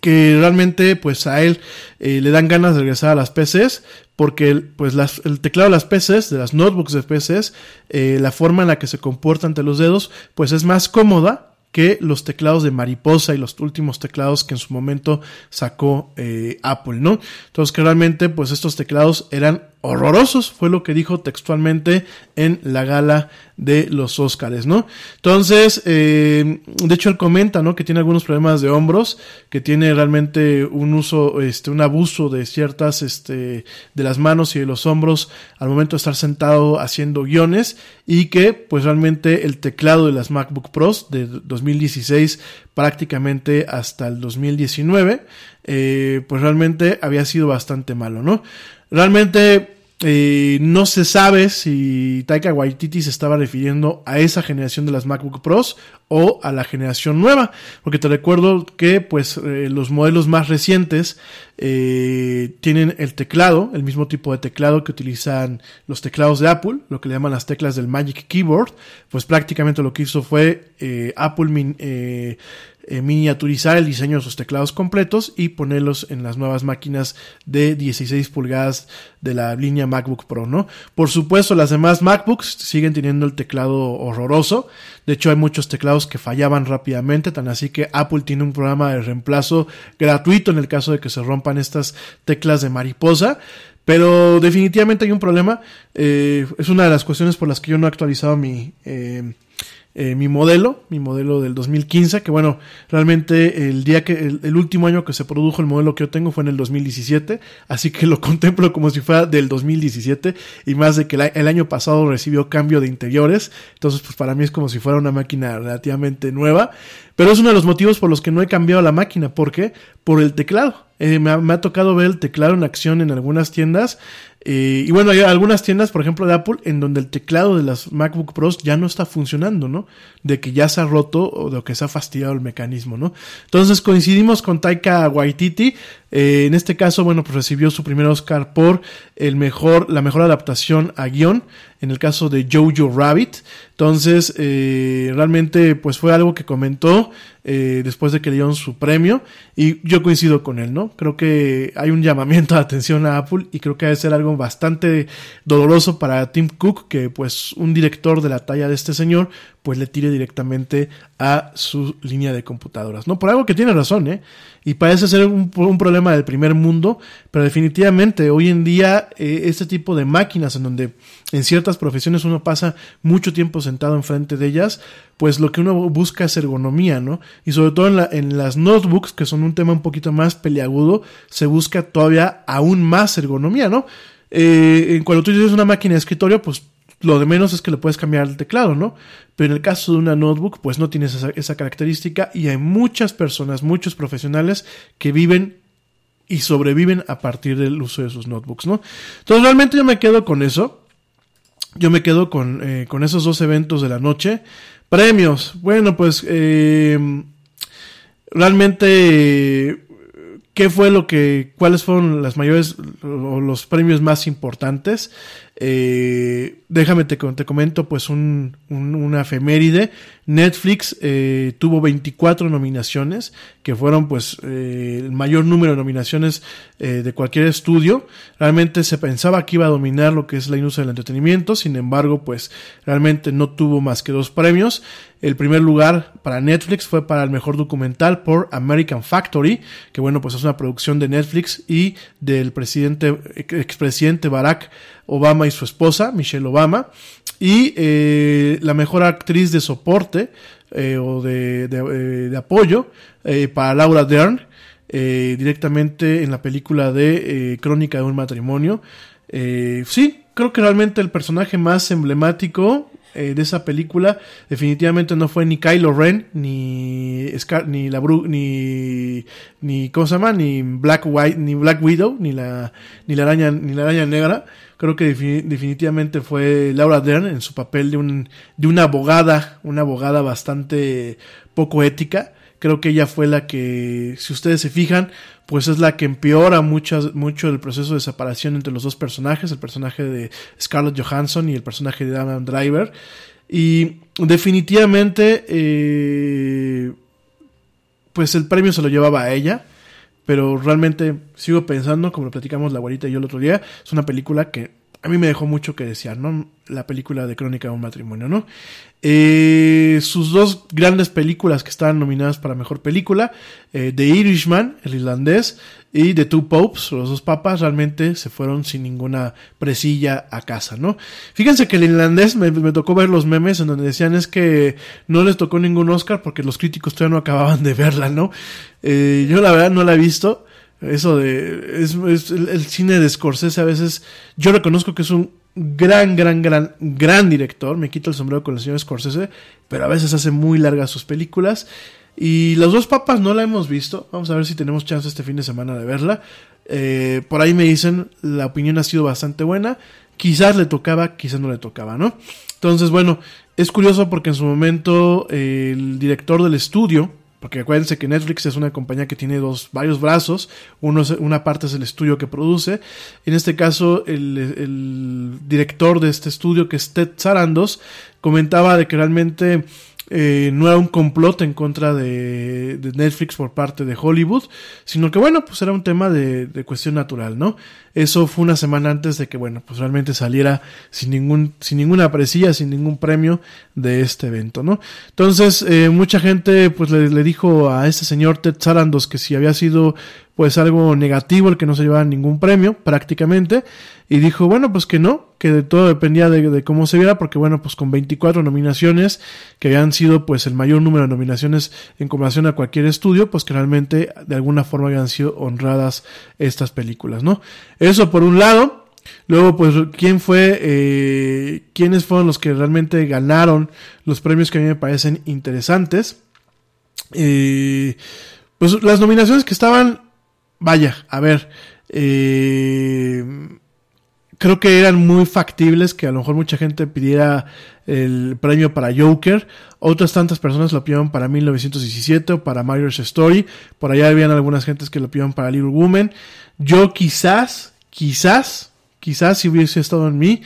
que realmente pues a él eh, le dan ganas de regresar a las PCs porque pues el teclado de las PCs, de las notebooks de PCs, eh, la forma en la que se comporta ante los dedos pues es más cómoda que los teclados de mariposa y los últimos teclados que en su momento sacó eh, Apple, ¿no? Entonces que realmente pues estos teclados eran horrorosos, fue lo que dijo textualmente en la gala de los Óscares, ¿no? Entonces, eh, de hecho él comenta, ¿no? Que tiene algunos problemas de hombros, que tiene realmente un uso, este, un abuso de ciertas, este, de las manos y de los hombros al momento de estar sentado haciendo guiones y que, pues realmente el teclado de las MacBook Pros de 2016 prácticamente hasta el 2019, eh, pues realmente había sido bastante malo, ¿no? Realmente eh, no se sabe si Taika Waititi se estaba refiriendo a esa generación de las MacBook Pros o a la generación nueva, porque te recuerdo que pues eh, los modelos más recientes eh, tienen el teclado, el mismo tipo de teclado que utilizan los teclados de Apple, lo que le llaman las teclas del Magic Keyboard, pues prácticamente lo que hizo fue Apple eh, miniaturizar el diseño de sus teclados completos y ponerlos en las nuevas máquinas de 16 pulgadas de la línea MacBook Pro, ¿no? Por supuesto, las demás MacBooks siguen teniendo el teclado horroroso. De hecho, hay muchos teclados que fallaban rápidamente, tan así que Apple tiene un programa de reemplazo gratuito en el caso de que se rompan estas teclas de mariposa. Pero definitivamente hay un problema. Eh, es una de las cuestiones por las que yo no he actualizado mi, eh, eh, mi modelo, mi modelo del 2015, que bueno, realmente el día que, el, último año que se produjo el modelo que yo tengo fue en el 2017, así que lo <laughs> contemplo como si fuera del 2017 y más de que el año pasado recibió cambio de interiores, entonces pues para mí es como si fuera una máquina relativamente nueva, pero es uno de los motivos por los que no he cambiado la máquina, ¿por qué? Por el teclado. Eh, me, ha, tocado ver el teclado en acción en algunas tiendas. Eh, y bueno, hay algunas tiendas, por ejemplo, de Apple, en donde el teclado de las MacBook Pros ya no está funcionando, ¿no? De que ya se ha roto o de que se ha fastidiado el mecanismo, ¿no? Entonces coincidimos con Taika Waititi. Eh, en este caso, bueno, pues recibió su primer Oscar por el mejor, la mejor adaptación a guion, en el caso de Jojo Rabbit. Entonces, realmente, pues fue algo que comentó eh, después de que le dieron su premio. Y yo coincido con él, ¿no? Creo que hay un llamamiento de atención a Apple y creo que debe ser algo bastante doloroso para Tim Cook, que pues un director de la talla de este señor, pues le tire directamente a su línea de computadoras, ¿no? Por algo que tiene razón, ¿eh? Y parece ser un, problema del primer mundo, pero definitivamente hoy en día eh, este tipo de máquinas en donde en ciertas profesiones uno pasa mucho tiempo sentado enfrente de ellas, pues lo que uno busca es ergonomía, ¿no? Y sobre todo en, la, en las notebooks, que son un tema un poquito más peliagudo, se busca todavía aún más ergonomía, ¿no? Eh, cuando tú tienes una máquina de escritorio, pues lo de menos es que le puedes cambiar el teclado, ¿no? Pero en el caso de una notebook, pues no tienes esa, esa característica y hay muchas personas, muchos profesionales que viven y sobreviven a partir del uso de sus notebooks, ¿no? Entonces realmente yo me quedo con eso. Yo me quedo con, eh, con esos dos eventos de la noche. Premios. Bueno, pues eh, realmente, ¿qué fue lo que, cuáles fueron las mayores o los premios más importantes? Eh, déjame te, te, comento pues un, una efeméride. Netflix eh, tuvo 24 nominaciones, que fueron pues eh, el mayor número de nominaciones eh, de cualquier estudio. Realmente se pensaba que iba a dominar lo que es la industria del entretenimiento, sin embargo pues realmente no tuvo más que dos premios. El primer lugar para Netflix fue para el mejor documental por American Factory, que bueno pues es una producción de Netflix y del presidente, expresidente Barack Obama y su esposa, Michelle Obama, y eh, la mejor actriz de soporte eh, o de, de, eh, apoyo para Laura Dern, directamente en la película de Crónica de un matrimonio. sí, creo que realmente el personaje más emblemático de esa película definitivamente no fue ni Kylo Ren ni ni la ni ni ¿cómo se llama? ni Black White ni Black Widow ni la ni la araña ni la araña negra Creo que definitivamente fue Laura Dern en su papel de, un, de una abogada, una abogada bastante poco ética. Creo que ella fue la que, si ustedes se fijan, pues es la que empeora muchas, mucho el proceso de separación entre los dos personajes, el personaje de Scarlett Johansson y el personaje de Adam Driver. Y definitivamente, eh, pues el premio se lo llevaba a ella pero realmente sigo pensando, como lo platicamos la guarita y yo el otro día, es una película que a mí me dejó mucho que desear, ¿no? La película de Crónica de un matrimonio, ¿no? Eh, sus dos grandes películas que estaban nominadas para mejor película, eh, The Irishman, el irlandés, y The Two Popes, los dos papas, realmente se fueron sin ninguna presilla a casa, ¿no? Fíjense que el irlandés me, me tocó ver los memes en donde decían es que no les tocó ningún Oscar porque los críticos todavía no acababan de verla, ¿no? Eh, yo la verdad no la he visto. Eso de. Es, es el, cine de Scorsese a veces. Yo reconozco que es un gran, gran, gran, gran director. Me quito el sombrero con el señor Scorsese. Pero a veces hace muy largas sus películas. Y Los dos papas no la hemos visto. Vamos a ver si tenemos chance este fin de semana de verla. Eh, por ahí me dicen, la opinión ha sido bastante buena. Quizás le tocaba, quizás no le tocaba, ¿no? Entonces, bueno, es curioso porque en su momento el director del estudio, porque acuérdense que Netflix es una compañía que tiene dos, varios brazos. Uno es- una parte es el estudio que produce. En este caso, el, el director de este estudio, que es Ted Sarandos, comentaba de que realmente eh, no era un complot en contra de, de Netflix por parte de Hollywood, sino que bueno, pues era un tema de, cuestión natural, ¿no? Eso fue una semana antes de que, bueno, pues realmente saliera sin ningún, sin ninguna presilla, sin ningún premio de este evento, ¿no? Entonces, eh, mucha gente, pues le, le dijo a este señor Ted Sarandos que si había sido, pues algo negativo el que no se llevaba ningún premio, prácticamente, y dijo, bueno, pues que no, que de todo dependía de, de cómo se viera, porque bueno, pues con 24 nominaciones, que habían sido pues el mayor número de nominaciones en comparación a cualquier estudio, pues que realmente de alguna forma habían sido honradas estas películas, ¿no? Eso por un lado. Luego, pues, ¿quién fue, eh, quiénes fueron los que realmente ganaron los premios que a mí me parecen interesantes? Eh, pues las nominaciones que estaban, vaya, a ver, eh, creo que eran muy factibles que a lo mejor mucha gente pidiera el premio para Joker, otras tantas personas lo pidieron para 1917 o para Mario's Story, por allá habían algunas gentes que lo pidieron para Little Woman. Yo quizás, quizás, quizás si hubiese estado en mí,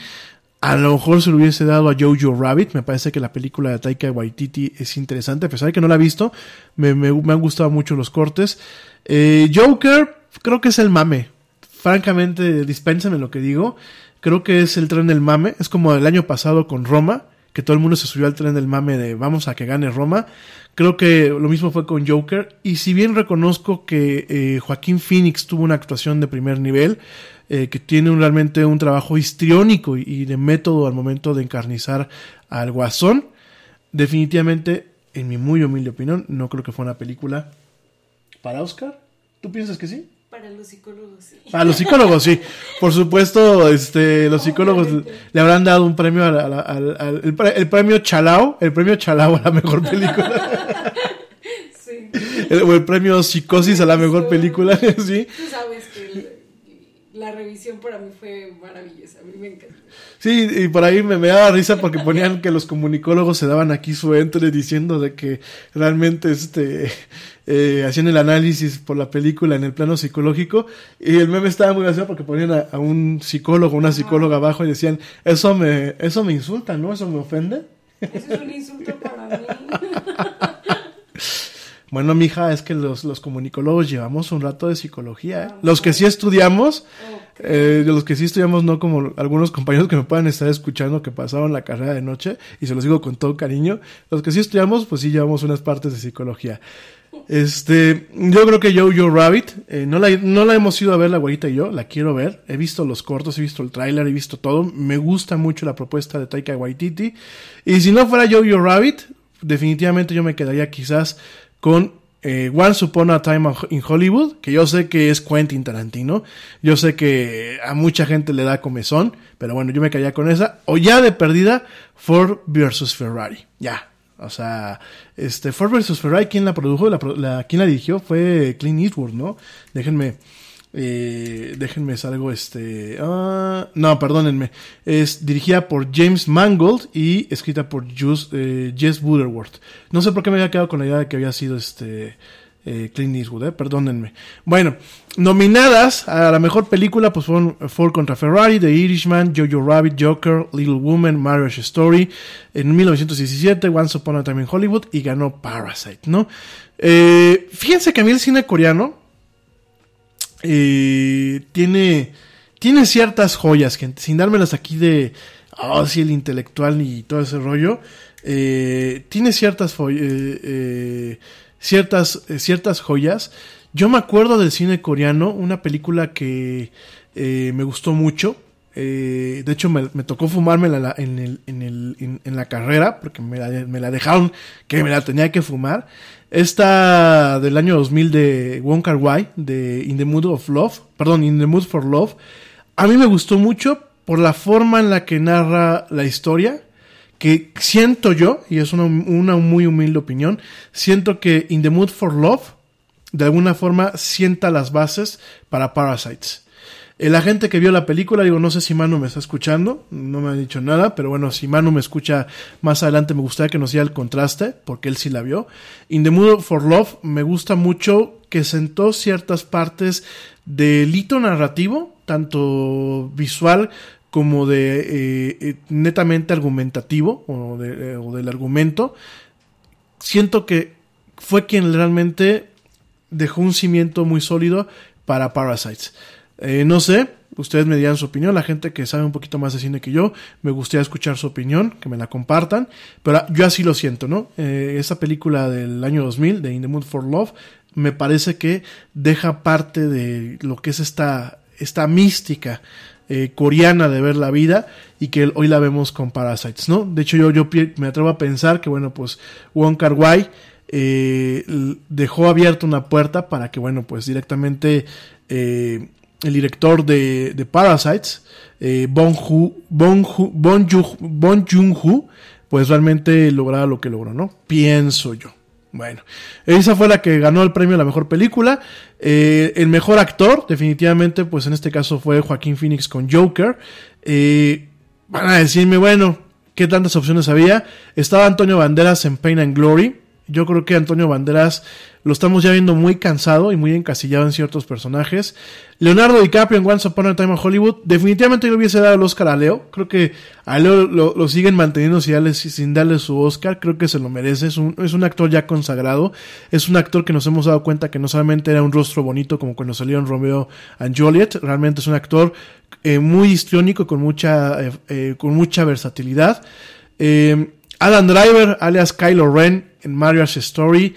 a lo mejor se lo hubiese dado a Jojo Rabbit. Me parece que la película de Taika Waititi es interesante, a pesar de que no la he visto. Me, han gustado mucho los cortes. Eh, Joker, creo que es el mame. Francamente, dispénsame lo que digo. Creo que es el tren del mame. Es como el año pasado con Roma, que todo el mundo se subió al tren del mame de vamos a que gane Roma. Creo que lo mismo fue con Joker. Y si bien reconozco que eh, Joaquín Phoenix tuvo una actuación de primer nivel, eh, que tiene un- realmente un trabajo histriónico y, y de método al momento de encarnizar al guasón, definitivamente, en mi muy humilde opinión, no creo que fue una película para Oscar. ¿Tú piensas que sí? Para los psicólogos, sí. A los psicólogos, sí. Por supuesto, este, los psicólogos le habrán dado un premio al, al- el, pre- el premio Chalao, el premio Chalao a la mejor película. <laughs> Sí. El- o el premio Psicosis a la mejor película, <laughs> sí. Tú sabes la, revisión para mí fue maravillosa. A mí me encantó. Sí, y por ahí me, me daba risa porque ponían que los comunicólogos se daban aquí su entre diciendo de que realmente este eh, hacían el análisis por la película en el plano psicológico y el meme estaba muy gracioso porque ponían a, a un psicólogo, una psicóloga abajo y decían eso me eso me insulta, ¿no? Eso me ofende. Eso es un insulto para mí. <laughs> Bueno, mija, es que los, los comunicólogos llevamos un rato de psicología, ¿eh? Los que sí estudiamos, eh, los que sí estudiamos, no como algunos compañeros que me puedan estar escuchando que pasaron la carrera de noche, y se los digo con todo cariño, los que sí estudiamos, pues sí llevamos unas partes de psicología. Este, yo creo que Jojo Rabbit, eh, no, la, no la hemos ido a ver la güerita y yo, la quiero ver, he visto los cortos, he visto el tráiler, he visto todo, me gusta mucho la propuesta de Taika Waititi, y si no fuera Jojo Rabbit, definitivamente yo me quedaría quizás con eh, Once Upon a Time in Hollywood, que yo sé que es Quentin Tarantino, yo sé que a mucha gente le da comezón, pero bueno, yo me quedaría con esa, o ya de perdida, Ford versus Ferrari, ya. O sea, este Ford versus Ferrari, ¿quién la produjo? La, la- ¿Quién la dirigió? Fue Clint Eastwood, ¿no? Déjenme, eh, déjenme salgo este, ah, no, perdónenme, es dirigida por James Mangold y escrita por Jus- eh, Jess Butterworth. No sé por qué me había quedado con la idea de que había sido este eh, Clint Eastwood, eh, perdónenme. Bueno, nominadas a la mejor película pues fueron Ford contra Ferrari, The Irishman, Jojo Rabbit, Joker, Little Woman, Marriage Story, en 1917, Once Upon a Time in Hollywood y ganó Parasite, ¿no? Fíjense que a mí el cine coreano eh, tiene, tiene ciertas joyas, gente, sin dármelas aquí de, oh, sí, el intelectual y todo ese rollo. Eh, tiene ciertas, eh, eh, ciertas, eh, ciertas joyas. Yo me acuerdo del cine coreano, una película que me gustó mucho. Eh, de hecho, me, tocó fumármela la- en, la carrera, porque me la dejaron que me la tenía que fumar. Esta del año 2000 de Wong Kar Wai, de In the Mood of Love, perdón, In the Mood for Love. A mí me gustó mucho por la forma en la que narra la historia, que siento yo, y es una, una muy humilde opinión, siento que In the Mood for Love, de alguna forma, sienta las bases para Parasites. La gente que vio la película, digo, no sé si Manu me está escuchando, no me ha dicho nada, pero bueno, si Manu me escucha más adelante, me gustaría que nos diera el contraste, porque él sí la vio. In the Mood for Love me gusta mucho que sentó ciertas partes del hito narrativo, tanto visual como de eh, eh, netamente argumentativo, eh, o del argumento. Siento que fue quien realmente dejó un cimiento muy sólido para Parasites. Eh, no sé, ustedes me dirán su opinión, la gente que sabe un poquito más de cine que yo, me gustaría escuchar su opinión, que me la compartan, pero yo así lo siento, ¿no? Eh, esa película del año 2000, de In the Mood for Love, me parece que deja parte de lo que es esta, esta mística eh, coreana de ver la vida y que hoy la vemos con Parasites, ¿no? De hecho, yo, yo me atrevo a pensar que, bueno, pues Wong Kar Wai eh, dejó abierta una puerta para que, bueno, pues directamente eh, el director de, de Parasites, eh, Yu- Bong Joon-ho, pues realmente lograra lo que logró, ¿no? Pienso yo. Bueno, esa fue la que ganó el premio a la mejor película. Eh, el mejor actor, definitivamente, pues en este caso fue Joaquín Phoenix con Joker. Eh, van a decirme, bueno, ¿qué tantas opciones había? Estaba Antonio Banderas en Pain and Glory. Yo creo que Antonio Banderas lo estamos ya viendo muy cansado y muy encasillado en ciertos personajes. Leonardo DiCaprio en Once Upon a Time in Hollywood. Definitivamente yo hubiese dado el Oscar a Leo. Creo que a Leo lo, siguen manteniendo sin darle, sin darle su Oscar. Creo que se lo merece. Es un, es un actor ya consagrado. Es un actor que nos hemos dado cuenta que no solamente era un rostro bonito como cuando salió en Romeo and Juliet. Realmente es un actor eh, muy histriónico con mucha, eh, eh, con mucha versatilidad. Adam Driver, alias Kylo Ren en Mario's Story.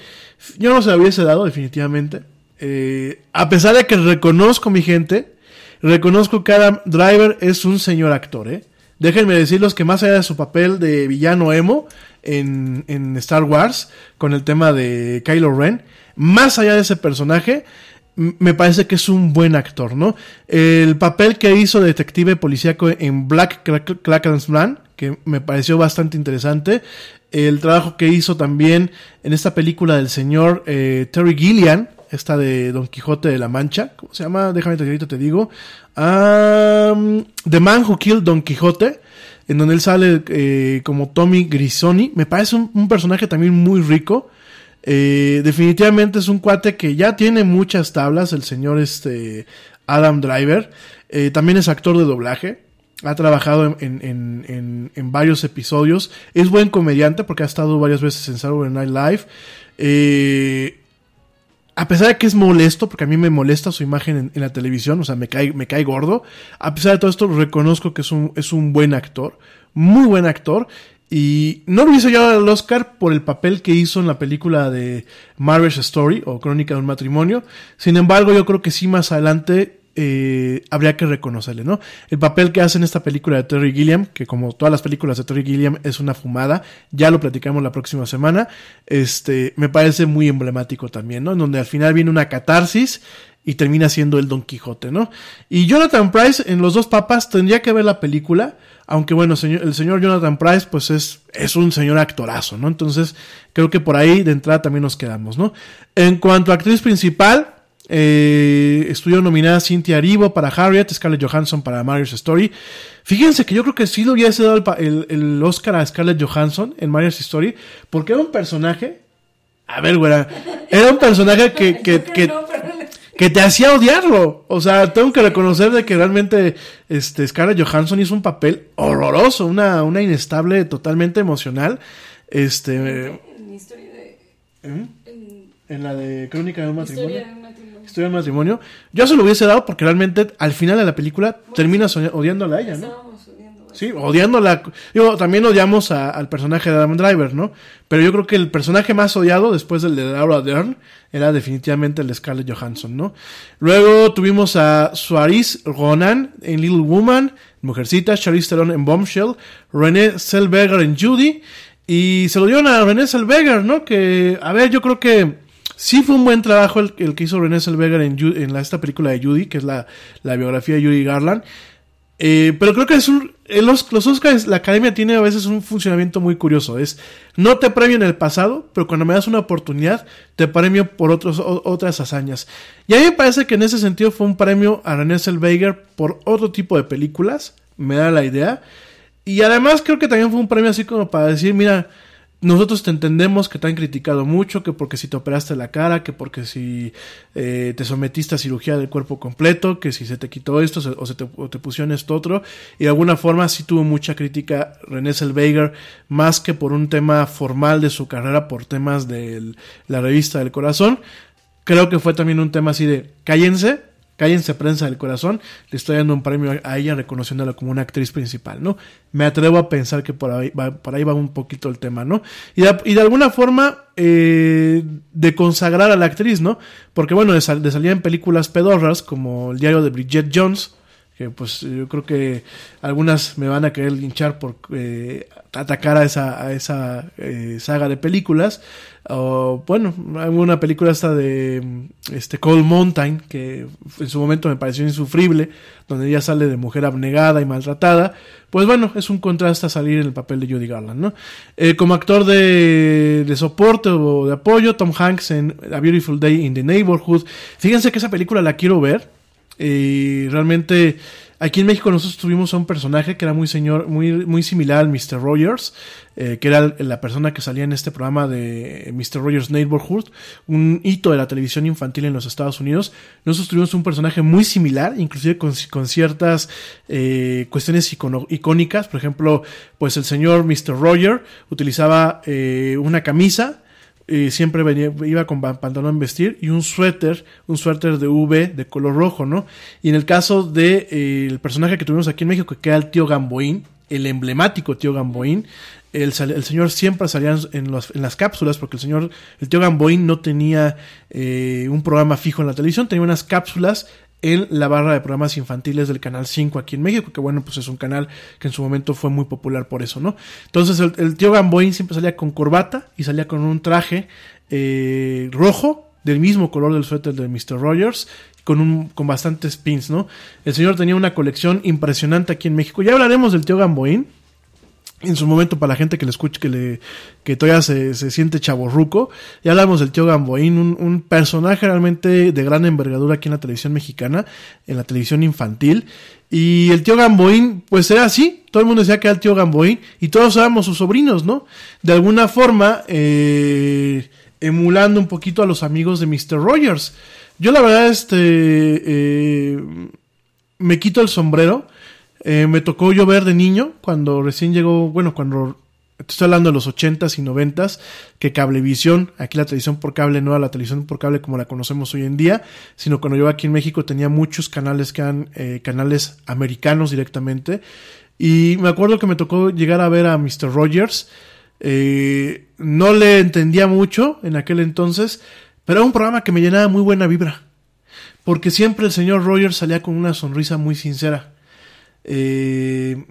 Yo no se lo hubiese dado, definitivamente. Eh, a pesar de que reconozco mi gente, reconozco que Adam Driver es un señor actor, ¿eh? Déjenme decirles que más allá de su papel de villano emo en, en Star Wars, con el tema de Kylo Ren, más allá de ese personaje, me parece que es un buen actor, ¿no? El papel que hizo de detective policíaco en Black Clansman, que me pareció bastante interesante. El trabajo que hizo también en esta película del señor eh, Terry Gilliam, esta de Don Quijote de la Mancha, ¿cómo se llama? Déjame te te digo. Um, The Man Who Killed Don Quijote, en donde él sale eh, como Tommy Grisoni. Me parece un, un personaje también muy rico. Eh, definitivamente es un cuate que ya tiene muchas tablas, el señor este Adam Driver. Eh, también es actor de doblaje. Ha trabajado en, en, en, varios episodios. Es buen comediante porque ha estado varias veces en Saturday Night Live. Eh, a pesar de que es molesto, porque a mí me molesta su imagen en, en la televisión, o sea, me cae, me cae gordo. A pesar de todo esto, reconozco que es un, es un buen actor, muy buen actor. Y no lo hubiese llevado al Oscar por el papel que hizo en la película de Marriage Story o Crónica de un matrimonio. Sin embargo, yo creo que sí más adelante eh, habría que reconocerle, ¿no? El papel que hace en esta película de Terry Gilliam, que como todas las películas de Terry Gilliam es una fumada, ya lo platicamos la próxima semana, este, me parece muy emblemático también, ¿no? En donde al final viene una catarsis y termina siendo el Don Quijote, ¿no? Y Jonathan Price en Los Dos Papas tendría que ver la película, aunque bueno, el señor Jonathan Price pues es, es un señor actorazo, ¿no? Entonces creo que por ahí de entrada también nos quedamos, ¿no? En cuanto a actriz principal, eh, estuvo nominada Cynthia Erivo para Harriet, Scarlett Johansson para Marriage Story. Fíjense que yo creo que sí le hubiese dado el, el- el Oscar a Scarlett Johansson en Marriage Story, porque era un personaje. A ver, güera. Era un personaje que, <laughs> que, que, te hacía odiarlo. O sea, tengo que reconocer de que realmente este, Scarlett Johansson hizo un papel horroroso, una, una inestable totalmente emocional. Este, en historia de. ¿eh? En en la de Crónica de un matrimonio. De un matrimonio. Yo se lo hubiese dado porque realmente al final de la película termina soña- odiándola a ella, ¿no? Sí, odiándola. Digo, también odiamos a- al personaje de Adam Driver, ¿no? Pero yo creo que el personaje más odiado después del de Laura Dern era definitivamente el de Scarlett Johansson, ¿no? Luego tuvimos a Suariz Ronan en Little Woman, Mujercita, Charlize Theron en Bombshell, René Zellweger en Judy, y se lo dieron a René Zellweger, ¿no? Que, a ver, yo creo que sí fue un buen trabajo el, que hizo René Zellweger en, esta película de Judy, que es la, biografía de Judy Garland. Eh, pero creo que es un, los, los Oscars, la academia tiene a veces un funcionamiento muy curioso. Es, no te premio en el pasado, pero cuando me das una oportunidad, te premio por otros, o- otras hazañas. Y a mí me parece que en ese sentido fue un premio a René Zellweger por otro tipo de películas. Me da la idea. Y además creo que también fue un premio así como para decir, mira, nosotros te entendemos que te han criticado mucho, que porque si te operaste la cara, que porque si eh, te sometiste a cirugía del cuerpo completo, que si se te quitó esto se- o se te, o te pusieron esto otro. Y de alguna forma sí tuvo mucha crítica René Zellweger, más que por un tema formal de su carrera, por temas de la revista del corazón. Creo que fue también un tema así de cállense, Cállense prensa del corazón, le estoy dando un premio a ella reconociéndola como una actriz principal, ¿no? Me atrevo a pensar que por ahí va, por ahí va un poquito el tema, ¿no? Y de, alguna forma eh, de consagrar a la actriz, ¿no? Porque bueno, de, sal- en películas pedorras como El diario de Bridget Jones, que pues yo creo que algunas me van a querer linchar por eh, atacar a esa, a esa eh, saga de películas. O bueno, hay una película esta de este Cold Mountain, que en su momento me pareció insufrible, donde ella sale de mujer abnegada y maltratada. Pues bueno, es un contraste a salir en el papel de Judy Garland, ¿no? Eh, como actor de, de soporte o de apoyo, Tom Hanks en A Beautiful Day in the Neighborhood. Fíjense que esa película la quiero ver. Y realmente aquí en México nosotros tuvimos a un personaje que era muy señor, muy, muy similar al Mr. Rogers, eh, que era la persona que salía en este programa de Mr. Rogers Neighborhood, un hito de la televisión infantil en los Estados Unidos. Nosotros tuvimos un personaje muy similar, inclusive con, con ciertas eh, cuestiones icónicas. Por ejemplo, pues el señor Mr. Roger utilizaba eh, una camisa siempre venía, iba con pa- pantalón vestir y un suéter, un suéter de V de color rojo, ¿no? Y en el caso de eh, personaje que tuvimos aquí en México, que era el tío Gamboín, el emblemático tío Gamboín, el, el señor siempre salía en, los- en las cápsulas, porque el señor, el tío Gamboín no tenía eh, un programa fijo en la televisión, tenía unas cápsulas en la barra de programas infantiles del Canal 5 aquí en México, que bueno, pues es un canal que en su momento fue muy popular por eso, ¿no? Entonces el, tío Gamboín siempre salía con corbata y salía con un traje eh, rojo, del mismo color del suéter de Mr. Rogers, con, un, con bastantes pins, ¿no? El señor tenía una colección impresionante aquí en México. Ya hablaremos del tío Gamboín, en su momento para la gente que le escuche que le que todavía se, se siente chaborruco. Ya hablamos del tío Gamboín un, un personaje realmente de gran envergadura aquí en la televisión mexicana en la televisión infantil. Y el tío Gamboín pues era así. Todo el mundo decía que era el tío Gamboín y todos éramos sus sobrinos no de alguna forma eh, emulando un poquito a los amigos de Mr. Rogers. Yo la verdad este eh, me quito el sombrero eh, me tocó yo ver de niño, cuando recién llegó, bueno, cuando estoy hablando de los 80s y 90s, que Cablevisión, aquí la televisión por cable no era la televisión por cable como la conocemos hoy en día, sino cuando yo aquí en México tenía muchos canales que eran eh, canales americanos directamente. Y me acuerdo que me tocó llegar a ver a Mr. Rogers. Eh, no le entendía mucho en aquel entonces, pero era un programa que me llenaba muy buena vibra. Porque siempre el señor Rogers salía con una sonrisa muy sincera. Eh,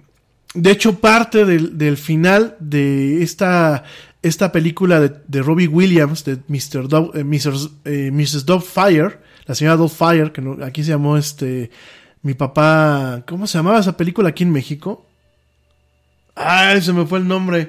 de hecho, parte del, final de esta, esta película de, Robbie Williams, de Mr. Dove- eh, Mrs. eh, Mrs. Doubtfire, la señora Doubtfire, que aquí se llamó este, mi papá, ¿cómo se llamaba esa película aquí en México? Ay, se me fue el nombre.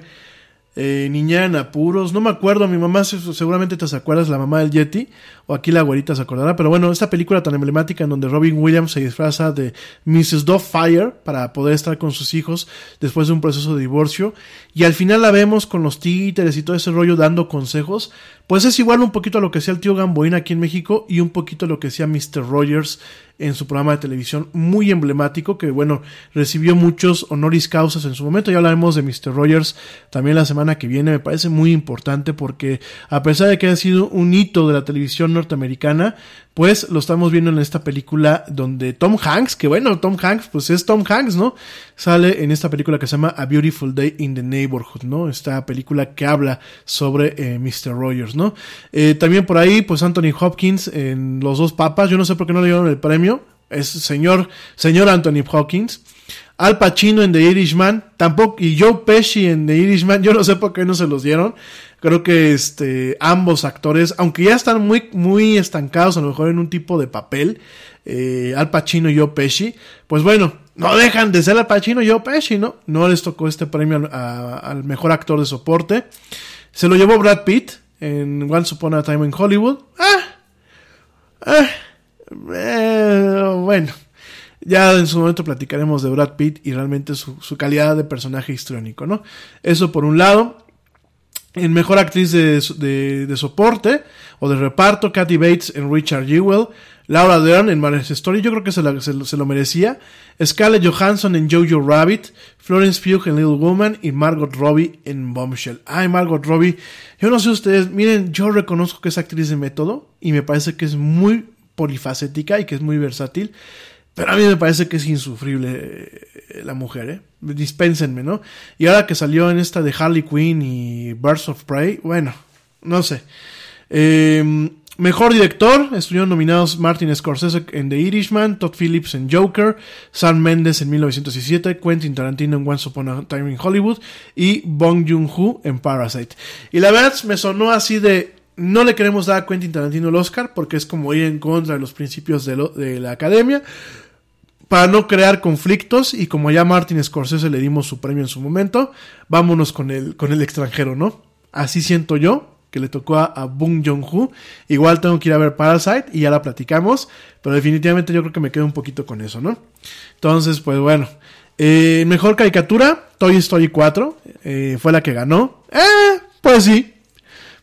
Eh, niña en apuros, no me acuerdo, mi mamá se- seguramente te acuerdas, la mamá del Yeti, o aquí la abuelita se acordará, pero bueno, esta película tan emblemática en donde Robin Williams se disfraza de Mrs. Doubtfire para poder estar con sus hijos después de un proceso de divorcio, y al final la vemos con los títeres y todo ese rollo dando consejos, pues es igual un poquito a lo que hacía el tío Gamboín aquí en México y un poquito a lo que hacía Mr. Rogers en su programa de televisión muy emblemático que bueno, recibió muchos honoris causas en su momento. Ya hablaremos de Mr. Rogers también la semana que viene. Me parece muy importante porque a pesar de que ha sido un hito de la televisión norteamericana, pues lo estamos viendo en esta película donde Tom Hanks, que bueno, Tom Hanks, pues es Tom Hanks, ¿no? Sale en esta película que se llama A Beautiful Day in the Neighborhood, ¿no? Esta película que habla sobre eh, Mr. Rogers, ¿no? Eh, también por ahí, pues Anthony Hopkins en Los dos papas, yo no sé por qué no le dieron el premio, es señor, señor Anthony Hopkins. Al Pacino en The Irishman, tampoco, y Joe Pesci en The Irishman, yo no sé por qué no se los dieron. Creo que este, ambos actores, aunque ya están muy, muy estancados a lo mejor en un tipo de papel, eh, Al Pacino y Joe Pesci, pues bueno, no dejan de ser Al Pacino y Joe Pesci, ¿no? No les tocó este premio al, mejor actor de soporte. Se lo llevó Brad Pitt en Once Upon a Time in Hollywood. Ah, ah, eh, bueno, ya en su momento platicaremos de Brad Pitt y realmente su, su calidad de personaje histriónico, ¿no? Eso por un lado. En mejor actriz de, de, de soporte o de reparto, Kathy Bates en Richard Jewell, Laura Dern en Marriage Story, yo creo que se, se lo merecía, Scarlett Johansson en Jojo Rabbit, Florence Pugh en Little Woman y Margot Robbie en Bombshell. Ay, Margot Robbie, yo no sé ustedes, miren, yo reconozco que es actriz de método y me parece que es muy polifacética y que es muy versátil. Pero a mí me parece que es insufrible eh, la mujer, ¿eh? Dispénsenme, ¿no? Y ahora que salió en esta de Harley Quinn y Birds of Prey, bueno, no sé. Eh, mejor director, estuvieron nominados Martin Scorsese en The Irishman, Todd Phillips en Joker, Sam Mendes en 1917, Quentin Tarantino en Once Upon a Time in Hollywood y Bong Joon-ho en Parasite. Y la verdad me sonó así de no le queremos dar a Quentin Tarantino el Oscar porque es como ir en contra de los principios de, la academia para no crear conflictos y como ya Martin Scorsese le dimos su premio en su momento, vámonos con el, con el extranjero, ¿no? Así siento yo que le tocó a, a Bong Joon-ho. Igual tengo que ir a ver Parasite y ya la platicamos, pero definitivamente yo creo que me quedo un poquito con eso, ¿no? Entonces, pues bueno. Eh, mejor caricatura, Toy Story 4, eh, fue la que ganó. Eh, pues sí,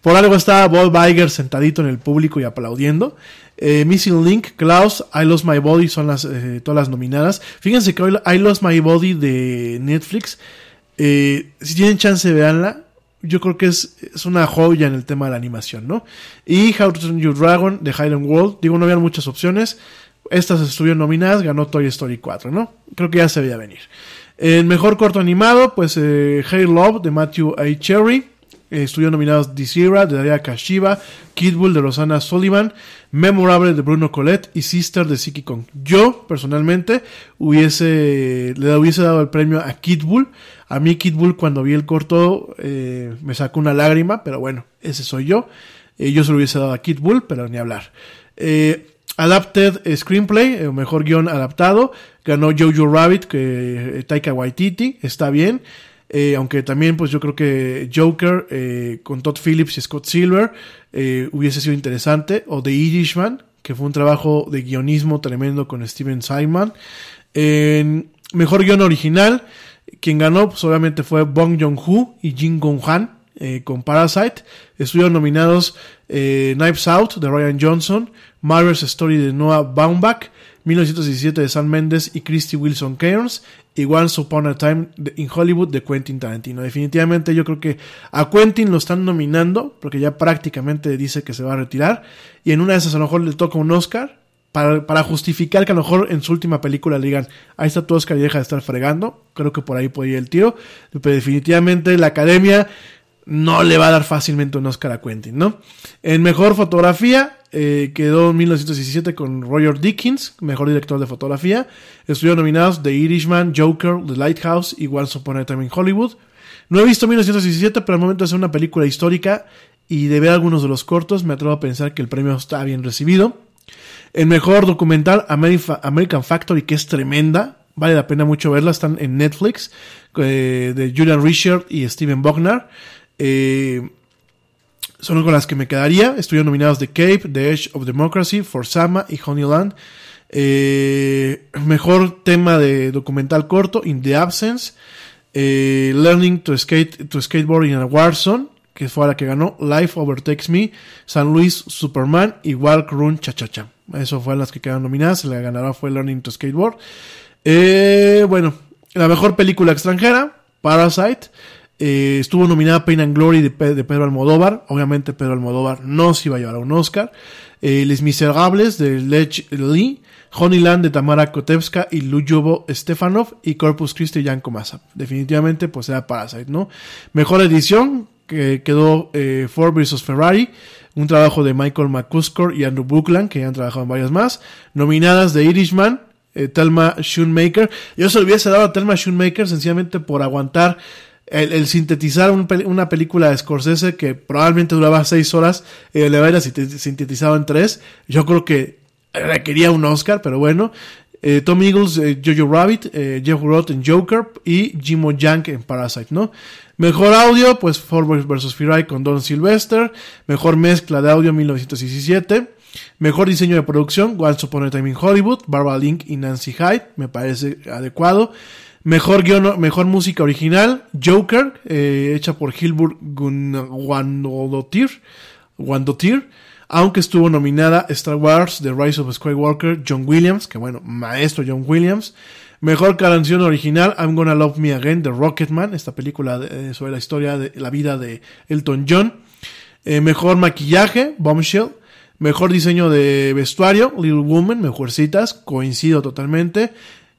por algo estaba Bob Iger sentadito en el público y aplaudiendo. Eh, Missing Link, Klaus, I Lost My Body son las, eh, todas las nominadas. Fíjense que hoy I Lost My Body de Netflix, si tienen chance, veanla. Yo creo que es, es una joya en el tema de la animación, ¿no? Y How to Train Your Dragon de Hidden World. Digo, no habían muchas opciones. Estas estuvieron nominadas, ganó Toy Story 4, ¿no? Creo que ya se veía venir. El mejor corto animado, pues eh, Hey Love de Matthew A. Cherry. Eh, estuvieron nominados Desira de Daria Kashiba, Kid Bull de Rosana Sullivan, Memorable de Bruno Colette y Sister de Siki Kong. Yo, personalmente, hubiese, le hubiese dado el premio a Kid Bull. A mí Kid Bull cuando vi el corto eh, me sacó una lágrima, pero bueno, ese soy yo. Eh, yo se lo hubiese dado a Kid Bull, pero ni hablar. Eh, Adapted Screenplay, eh, mejor guion adaptado, ganó Jojo Rabbit, que Taika Waititi, está bien. Eh, aunque también, pues yo creo que Joker eh, con Todd Phillips y Scott Silver eh, hubiese sido interesante. O The Irishman, que fue un trabajo de guionismo tremendo con Steven Simon. Mejor guion original, quien ganó, pues obviamente fue Bong Joon-ho y Jin Gong-han eh, con Parasite. Estuvieron nominados eh, Knives Out de Ryan Johnson, Marvel's Story de Noah Baumbach, 1917 de Sam Mendes y Christy Wilson Cairns, y Once Upon a Time in Hollywood de Quentin Tarantino. Definitivamente yo creo que a Quentin lo están nominando, porque ya prácticamente dice que se va a retirar, y en una de esas a lo mejor le toca un Oscar, para, para justificar que a lo mejor en su última película le digan, ahí está tu Oscar y deja de estar fregando. Creo que por ahí puede ir el tiro. Pero definitivamente la academia no le va a dar fácilmente un Oscar a Quentin, ¿no? En mejor fotografía eh, quedó en 1917 con Roger Dickens, mejor director de fotografía. Estuvieron nominados The Irishman, Joker, The Lighthouse y Once Upon a Time in Hollywood. No he visto 1917, pero al momento de hacer una película histórica y de ver algunos de los cortos, me atrevo a pensar que el premio está bien recibido. El mejor documental, American Factory, que es tremenda. Vale la pena mucho verla. Están en Netflix. eh, de Julian Richard y Steven Bognar. Eh, son con las que me quedaría. Estuvieron nominados The Cape, The Edge of Democracy, For Sama y Honeyland. Eh, mejor tema de documental corto, In the Absence. Eh, Learning to, skate, to Skateboard in a Warzone, que fue la que ganó. Life Overtakes Me, San Luis Superman y Walk Run Cha Cha Cha. Eso fue las que quedaron nominadas. La ganadora fue Learning to Skateboard. Bueno, la mejor película extranjera, Parasite. Eh, estuvo nominada Pain and Glory de, Pe- de Pedro Almodóvar. Obviamente Pedro Almodóvar no se iba a llevar a un Oscar. Eh, Les Miserables de Lech Lee. Honeyland de Tamara Kotevska y Lujovo Stefanov y Corpus Christi Jan Komasa. Definitivamente pues era Parasite, ¿no? Mejor edición que quedó eh, Ford vs Ferrari, un trabajo de Michael McCusker y Andrew Buckland que ya han trabajado en varias más. Nominadas de Irishman, eh, Thelma Schoonmaker. Yo se lo hubiese dado a Thelma Schoonmaker sencillamente por aguantar el, el sintetizar una película de Scorsese que probablemente duraba seis horas, eh, le hubiera sinte- sintetizado en tres. Yo creo que requería un Oscar, pero bueno. Eh, Tom Eagles, eh, Jojo Rabbit, eh, Jeff Roth en Joker y Jimo Jank en Parasite, ¿no? Mejor audio, pues Ford vs. Ferrari con Don Sylvester. Mejor mezcla de audio 1917. Mejor diseño de producción, Once Upon a Time in Hollywood, Barbara Link y Nancy Hyde, me parece adecuado. Mejor guion, mejor música original, Joker, eh, hecha por Hilbert Guandotir, Guandotir, aunque estuvo nominada Star Wars, The Rise of Skywalker, John Williams, que bueno, maestro John Williams. Mejor canción original, I'm Gonna Love Me Again, de Rocketman, esta película de- sobre la historia de la vida de Elton John. Eh, mejor maquillaje, Bombshell. Mejor diseño de vestuario, Little Woman, mejorcitas, coincido totalmente.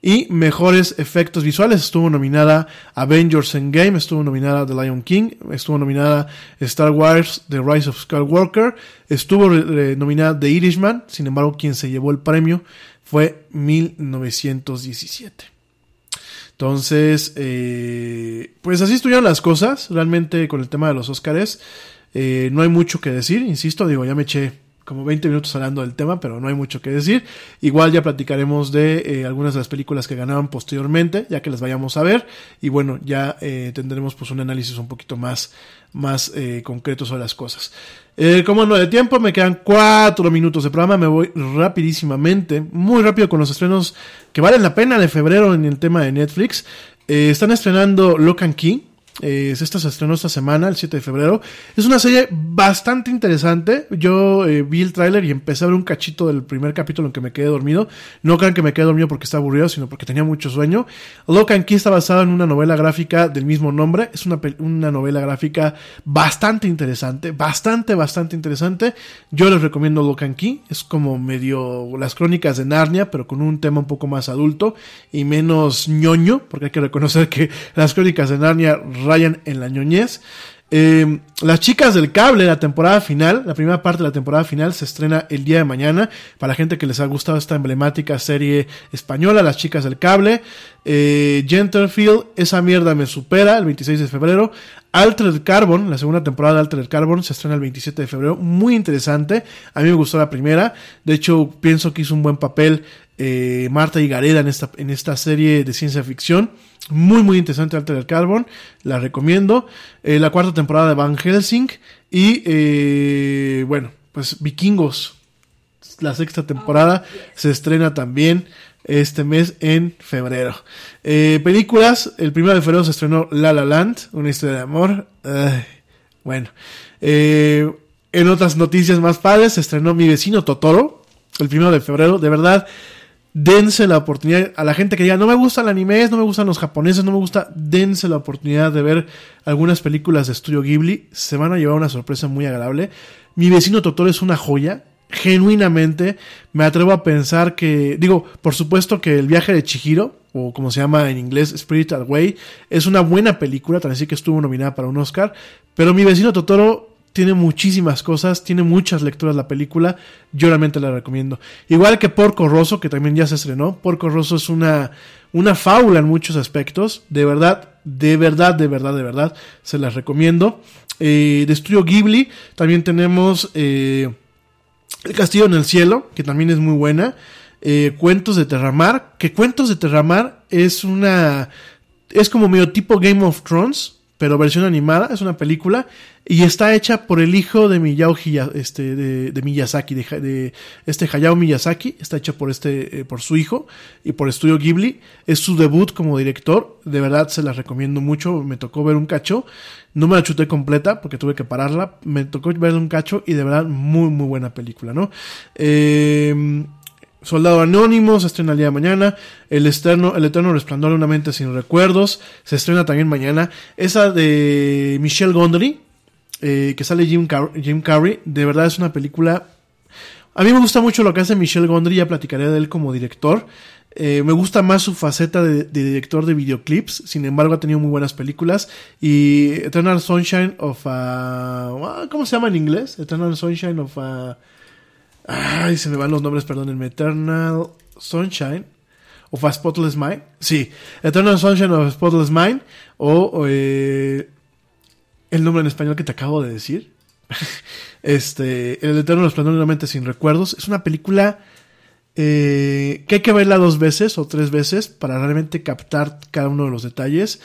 Y mejores efectos visuales, estuvo nominada Avengers Endgame, estuvo nominada The Lion King, estuvo nominada Star Wars The Rise of Skywalker, estuvo eh, nominada The Irishman, sin embargo quien se llevó el premio fue 1917. Entonces, eh, pues así estuvieron las cosas. Realmente con el tema de los Óscares eh, no hay mucho que decir. Insisto, digo, ya me eché como 20 minutos hablando del tema, pero no hay mucho que decir. Igual ya platicaremos de eh, algunas de las películas que ganaron posteriormente, ya que las vayamos a ver. Y bueno, ya eh, tendremos pues un análisis un poquito más, más eh, concreto sobre las cosas. Eh, como no de tiempo, me quedan cuatro minutos de programa, me voy rapidísimamente, muy rápido con los estrenos que valen la pena de febrero en el tema de Netflix. Están estrenando Lock and Key. Eh, esta se estrenó esta semana, el 7 de febrero. Es una serie bastante interesante. Yo eh, vi el tráiler y empecé a ver un cachito del primer capítulo en que me quedé dormido. No crean que me quedé dormido porque estaba aburrido, sino porque tenía mucho sueño. Lock and Key está basada en una novela gráfica del mismo nombre. Es una, una novela gráfica bastante interesante, bastante, bastante interesante. Yo les recomiendo Lock and Key. Es como medio las crónicas de Narnia, pero con un tema un poco más adulto y menos ñoño, porque hay que reconocer que las crónicas de Narnia rayan en la. Eh, las chicas del cable, la temporada final, la primera parte de la temporada final se estrena el día de mañana. Para la gente que les ha gustado esta emblemática serie española, Las chicas del cable. Eh, Genterfield, esa mierda me supera, el 26 de febrero. Altered Carbon, la segunda temporada de Altered Carbon, se estrena el 27 de febrero. Muy interesante. A mí me gustó la primera. De hecho, pienso que hizo un buen papel eh, Marta Higareda en esta, en esta serie de ciencia ficción. Muy, muy interesante Altered Carbon. La recomiendo. Eh, la cuarta temporada de Van Helsing. Y, eh, bueno, pues Vikingos. La sexta temporada se estrena también este mes en febrero. Películas, el primero de febrero se estrenó La La Land, una historia de amor. Ay, bueno, en otras noticias más padres se estrenó Mi vecino Totoro, el primero de febrero. De verdad, dense la oportunidad a la gente que diga, no me gusta el anime, no me gustan los japoneses, no me gusta, dense la oportunidad de ver algunas películas de estudio Ghibli. Se van a llevar una sorpresa muy agradable. Mi vecino Totoro es una joya genuinamente me atrevo a pensar que, digo, por supuesto que el viaje de Chihiro, o como se llama en inglés, Spirit Away, es una buena película, tan así que estuvo nominada para un Oscar, pero mi vecino Totoro tiene muchísimas cosas, tiene muchas lecturas la película, yo realmente la recomiendo. Igual que Porco Rosso, que también ya se estrenó, Porco Rosso es una, una fábula en muchos aspectos, de verdad, de verdad, de verdad, de verdad, se las recomiendo. Eh, de Estudio Ghibli, también tenemos... Eh, el Castillo en el Cielo, que también es muy buena. Eh, Cuentos de Terramar, que Cuentos de Terramar es una... Es como medio tipo Game of Thrones, pero versión animada, es una película, y está hecha por el hijo de Miyao este, de, de Miyazaki, de, de, este Hayao Miyazaki, está hecha por este, eh, por su hijo y por Estudio Ghibli, es su debut como director, de verdad se la recomiendo mucho, me tocó ver un cacho, no me la chuté completa porque tuve que pararla, me tocó ver un cacho y de verdad muy muy buena película, ¿no? Eh, Soldado Anónimo se estrena el día de mañana. El, externo, el Eterno Resplandor de una mente sin recuerdos se estrena también mañana. Esa de Michelle Gondry, eh, que sale Jim, Jim Carrey, de verdad es una película... A mí me gusta mucho lo que hace Michelle Gondry, ya platicaré de él como director. Eh, me gusta más su faceta de, de, director de videoclips, sin embargo ha tenido muy buenas películas. Y Eternal Sunshine of a... ¿Cómo se llama en inglés? Eternal Sunshine of a... Ay, se me van los nombres, perdónenme. Eternal Sunshine of a Spotless Mind. Sí, Eternal Sunshine of a Spotless Mind. O eh, el nombre en español que te acabo de decir. <laughs> este, El Eterno Resplandor de sin recuerdos. Es una película eh, que hay que verla dos veces o tres veces para realmente captar cada uno de los detalles.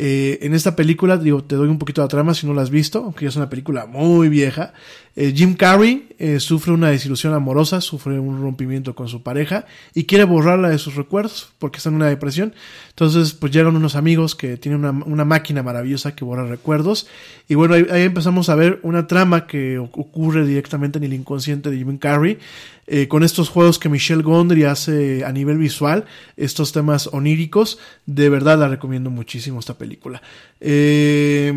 Eh, en esta película, digo, te doy un poquito de trama si no la has visto, aunque ya es una película muy vieja. Eh, Jim Carrey eh, sufre una desilusión amorosa, sufre un rompimiento con su pareja y quiere borrarla de sus recuerdos porque está en una depresión. Entonces, pues llegan unos amigos que tienen una, una máquina maravillosa que borra recuerdos. Y bueno, ahí, ahí, empezamos a ver una trama que ocurre directamente en el inconsciente de Jim Carrey. Eh, con estos juegos que Michelle Gondry hace a nivel visual, estos temas oníricos, de verdad la recomiendo muchísimo esta película. Eh,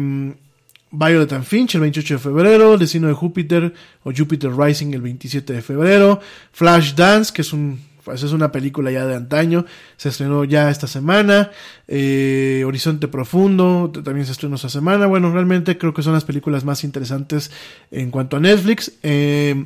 Violet and Finch el 28 de febrero, Destino de Júpiter o Jupiter Rising el 27 de febrero, Flash Dance, que es un pues es una película ya de antaño, se estrenó ya esta semana, eh, Horizonte Profundo también se estrenó esta semana, bueno, realmente creo que son las películas más interesantes en cuanto a Netflix. Eh,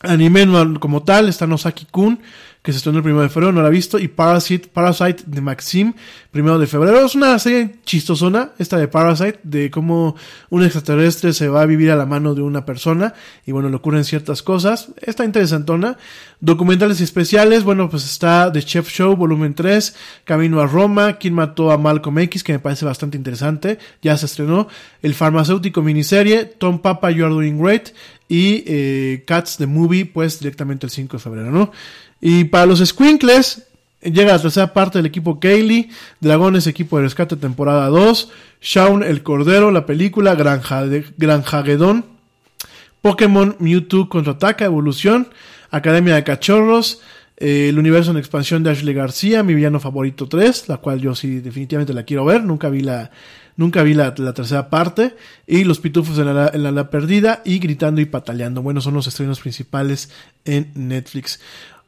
anime como tal está Nosaki Kun que se estrenó el primero de febrero, no la he visto, y Parasite, Parasite de Maxim, primero de febrero. Es una serie chistosona, esta de Parasite, de cómo un extraterrestre se va a vivir a la mano de una persona, y bueno, le ocurren ciertas cosas. Está interesantona. Documentales especiales, bueno, pues está The Chef Show, volumen 3, Camino a Roma, Quien mató a Malcolm X, que me parece bastante interesante, ya se estrenó. El farmacéutico miniserie, Tom Papa, You Are Doing Great, y eh, Cats the Movie, pues directamente el 5 de febrero, ¿no? Y para los Squinkles, llega la tercera parte del equipo Kaylee, Dragones, equipo de rescate, temporada 2, Shaun el Cordero, la película, Granja, de, Pokémon Mewtwo contraataca, evolución, Academia de Cachorros, eh, el universo en expansión de Ashley García, mi villano favorito 3, la cual yo sí definitivamente la quiero ver, nunca vi la, nunca vi la, tercera parte, y Los Pitufos en la, en la, la Perdida, y Gritando y Pataleando. Bueno, son los estrenos principales en Netflix.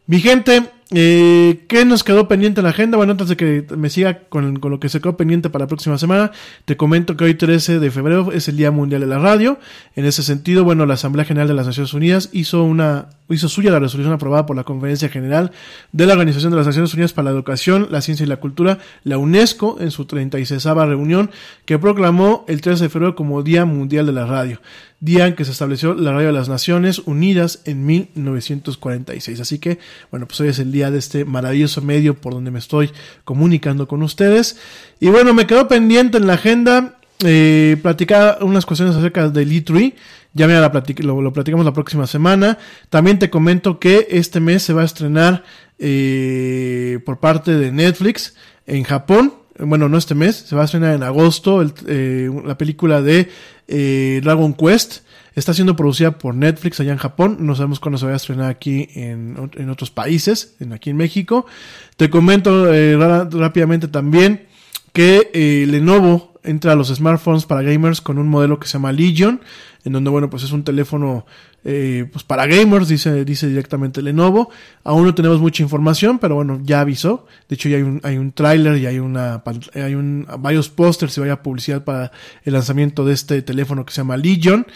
Mi gente, eh, ¿qué nos quedó pendiente en la agenda? Bueno, antes de que me siga con, lo que se quedó pendiente para la próxima semana, te comento que hoy 13 de febrero es el Día Mundial de la Radio. En ese sentido, bueno, la Asamblea General de las Naciones Unidas hizo una hizo suya la resolución aprobada por la Conferencia General de la Organización de las Naciones Unidas para la Educación, la Ciencia y la Cultura, la UNESCO, en su 36 reunión, que proclamó el 13 de febrero como Día Mundial de la Radio día en que se estableció la Radio de las Naciones Unidas en 1946. Así que, bueno, pues hoy es el día de este maravilloso medio por donde me estoy comunicando con ustedes. Y bueno, me quedó pendiente en la agenda eh, platicar unas cuestiones acerca del E3. Ya me la lo, platicamos la próxima semana. También te comento que este mes se va a estrenar eh, por parte de Netflix en Japón bueno, no este mes, se va a estrenar en agosto eh, la película de eh, Dragon Quest. Está siendo producida por Netflix allá en Japón. No sabemos cuándo se va a estrenar aquí en, en otros países, en, aquí en México. Te comento eh, rápidamente también que eh, Lenovo entra a los smartphones para gamers con un modelo que se llama Legion, en donde, bueno, pues es un teléfono eh, pues para gamers, dice, dice directamente Lenovo. Aún no tenemos mucha información, pero bueno, ya avisó. De hecho, ya hay un, hay un tráiler y hay una, hay un, varios pósters y vaya publicidad para el lanzamiento de este teléfono que se llama Legion.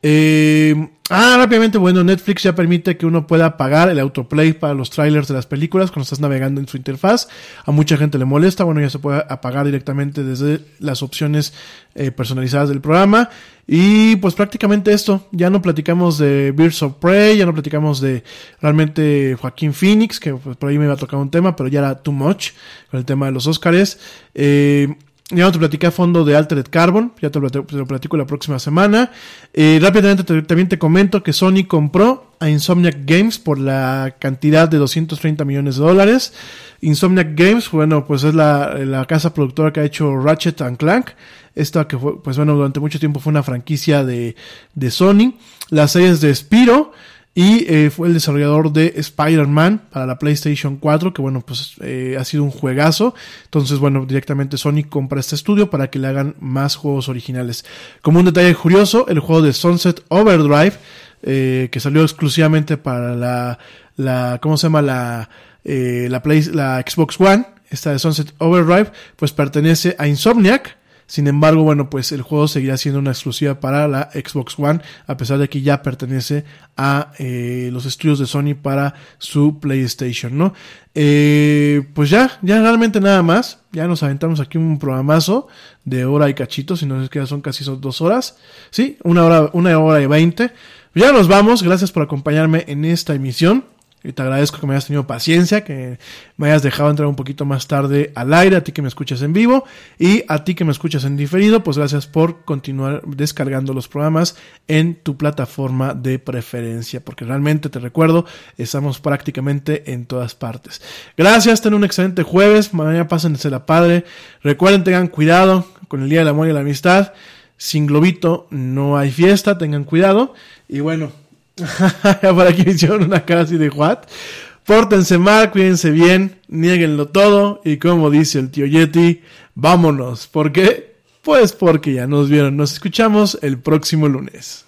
Eh, ah, rápidamente, bueno, Netflix ya permite que uno pueda pagar el autoplay para los trailers de las películas cuando estás navegando en su interfaz. A mucha gente le molesta, bueno, ya se puede apagar directamente desde las opciones eh, personalizadas del programa. Y pues prácticamente esto, ya no platicamos de Birds of Prey, ya no platicamos de realmente Joaquín Phoenix, que pues, por ahí me iba a tocar un tema, pero ya era too much con el tema de los Oscars. Eh, Ya no te platiqué a fondo de Altered Carbon, ya te lo, te platico la próxima semana. Eh, rápidamente te- también te comento que Sony compró a Insomniac Games por la cantidad de 230 millones de dólares. Insomniac Games, bueno, pues es la, la casa productora que ha hecho Ratchet and Clank. Esta que fue, pues bueno, durante mucho tiempo fue una franquicia de, de Sony. Las series de Spiro. Y eh, fue el desarrollador de Spider-Man para la PlayStation 4, que bueno, pues eh, ha sido un juegazo. Entonces, bueno, directamente Sony compra este estudio para que le hagan más juegos originales. Como un detalle curioso, el juego de Sunset Overdrive, eh, que salió exclusivamente para la, la ¿cómo se llama? La, eh, la, Play, la Xbox One, esta de Sunset Overdrive, pues pertenece a Insomniac. Sin embargo, bueno, pues el juego seguirá siendo una exclusiva para la Xbox One, a pesar de que ya pertenece a eh, los estudios de Sony para su PlayStation, ¿no? Eh, pues ya, ya realmente nada más. Ya nos aventamos aquí un programazo de hora y cachito, si no es que ya son casi dos horas. Sí, una hora, una hora y veinte. Ya nos vamos, gracias por acompañarme en esta emisión. Y te agradezco que me hayas tenido paciencia, que me hayas dejado entrar un poquito más tarde al aire, a ti que me escuchas en vivo y a ti que me escuchas en diferido, pues gracias por continuar descargando los programas en tu plataforma de preferencia, porque realmente te recuerdo, estamos prácticamente en todas partes. Gracias, ten un excelente jueves, mañana pásense la padre, recuerden, tengan cuidado con el Día del Amor y la Amistad, sin globito no hay fiesta, tengan cuidado. Y bueno, por aquí me hicieron una cara así de what. Pórtense mal, cuídense bien, nieguenlo todo y como dice el tío Yeti, vámonos. ¿Por qué? Pues porque ya nos vieron. Nos escuchamos el próximo lunes.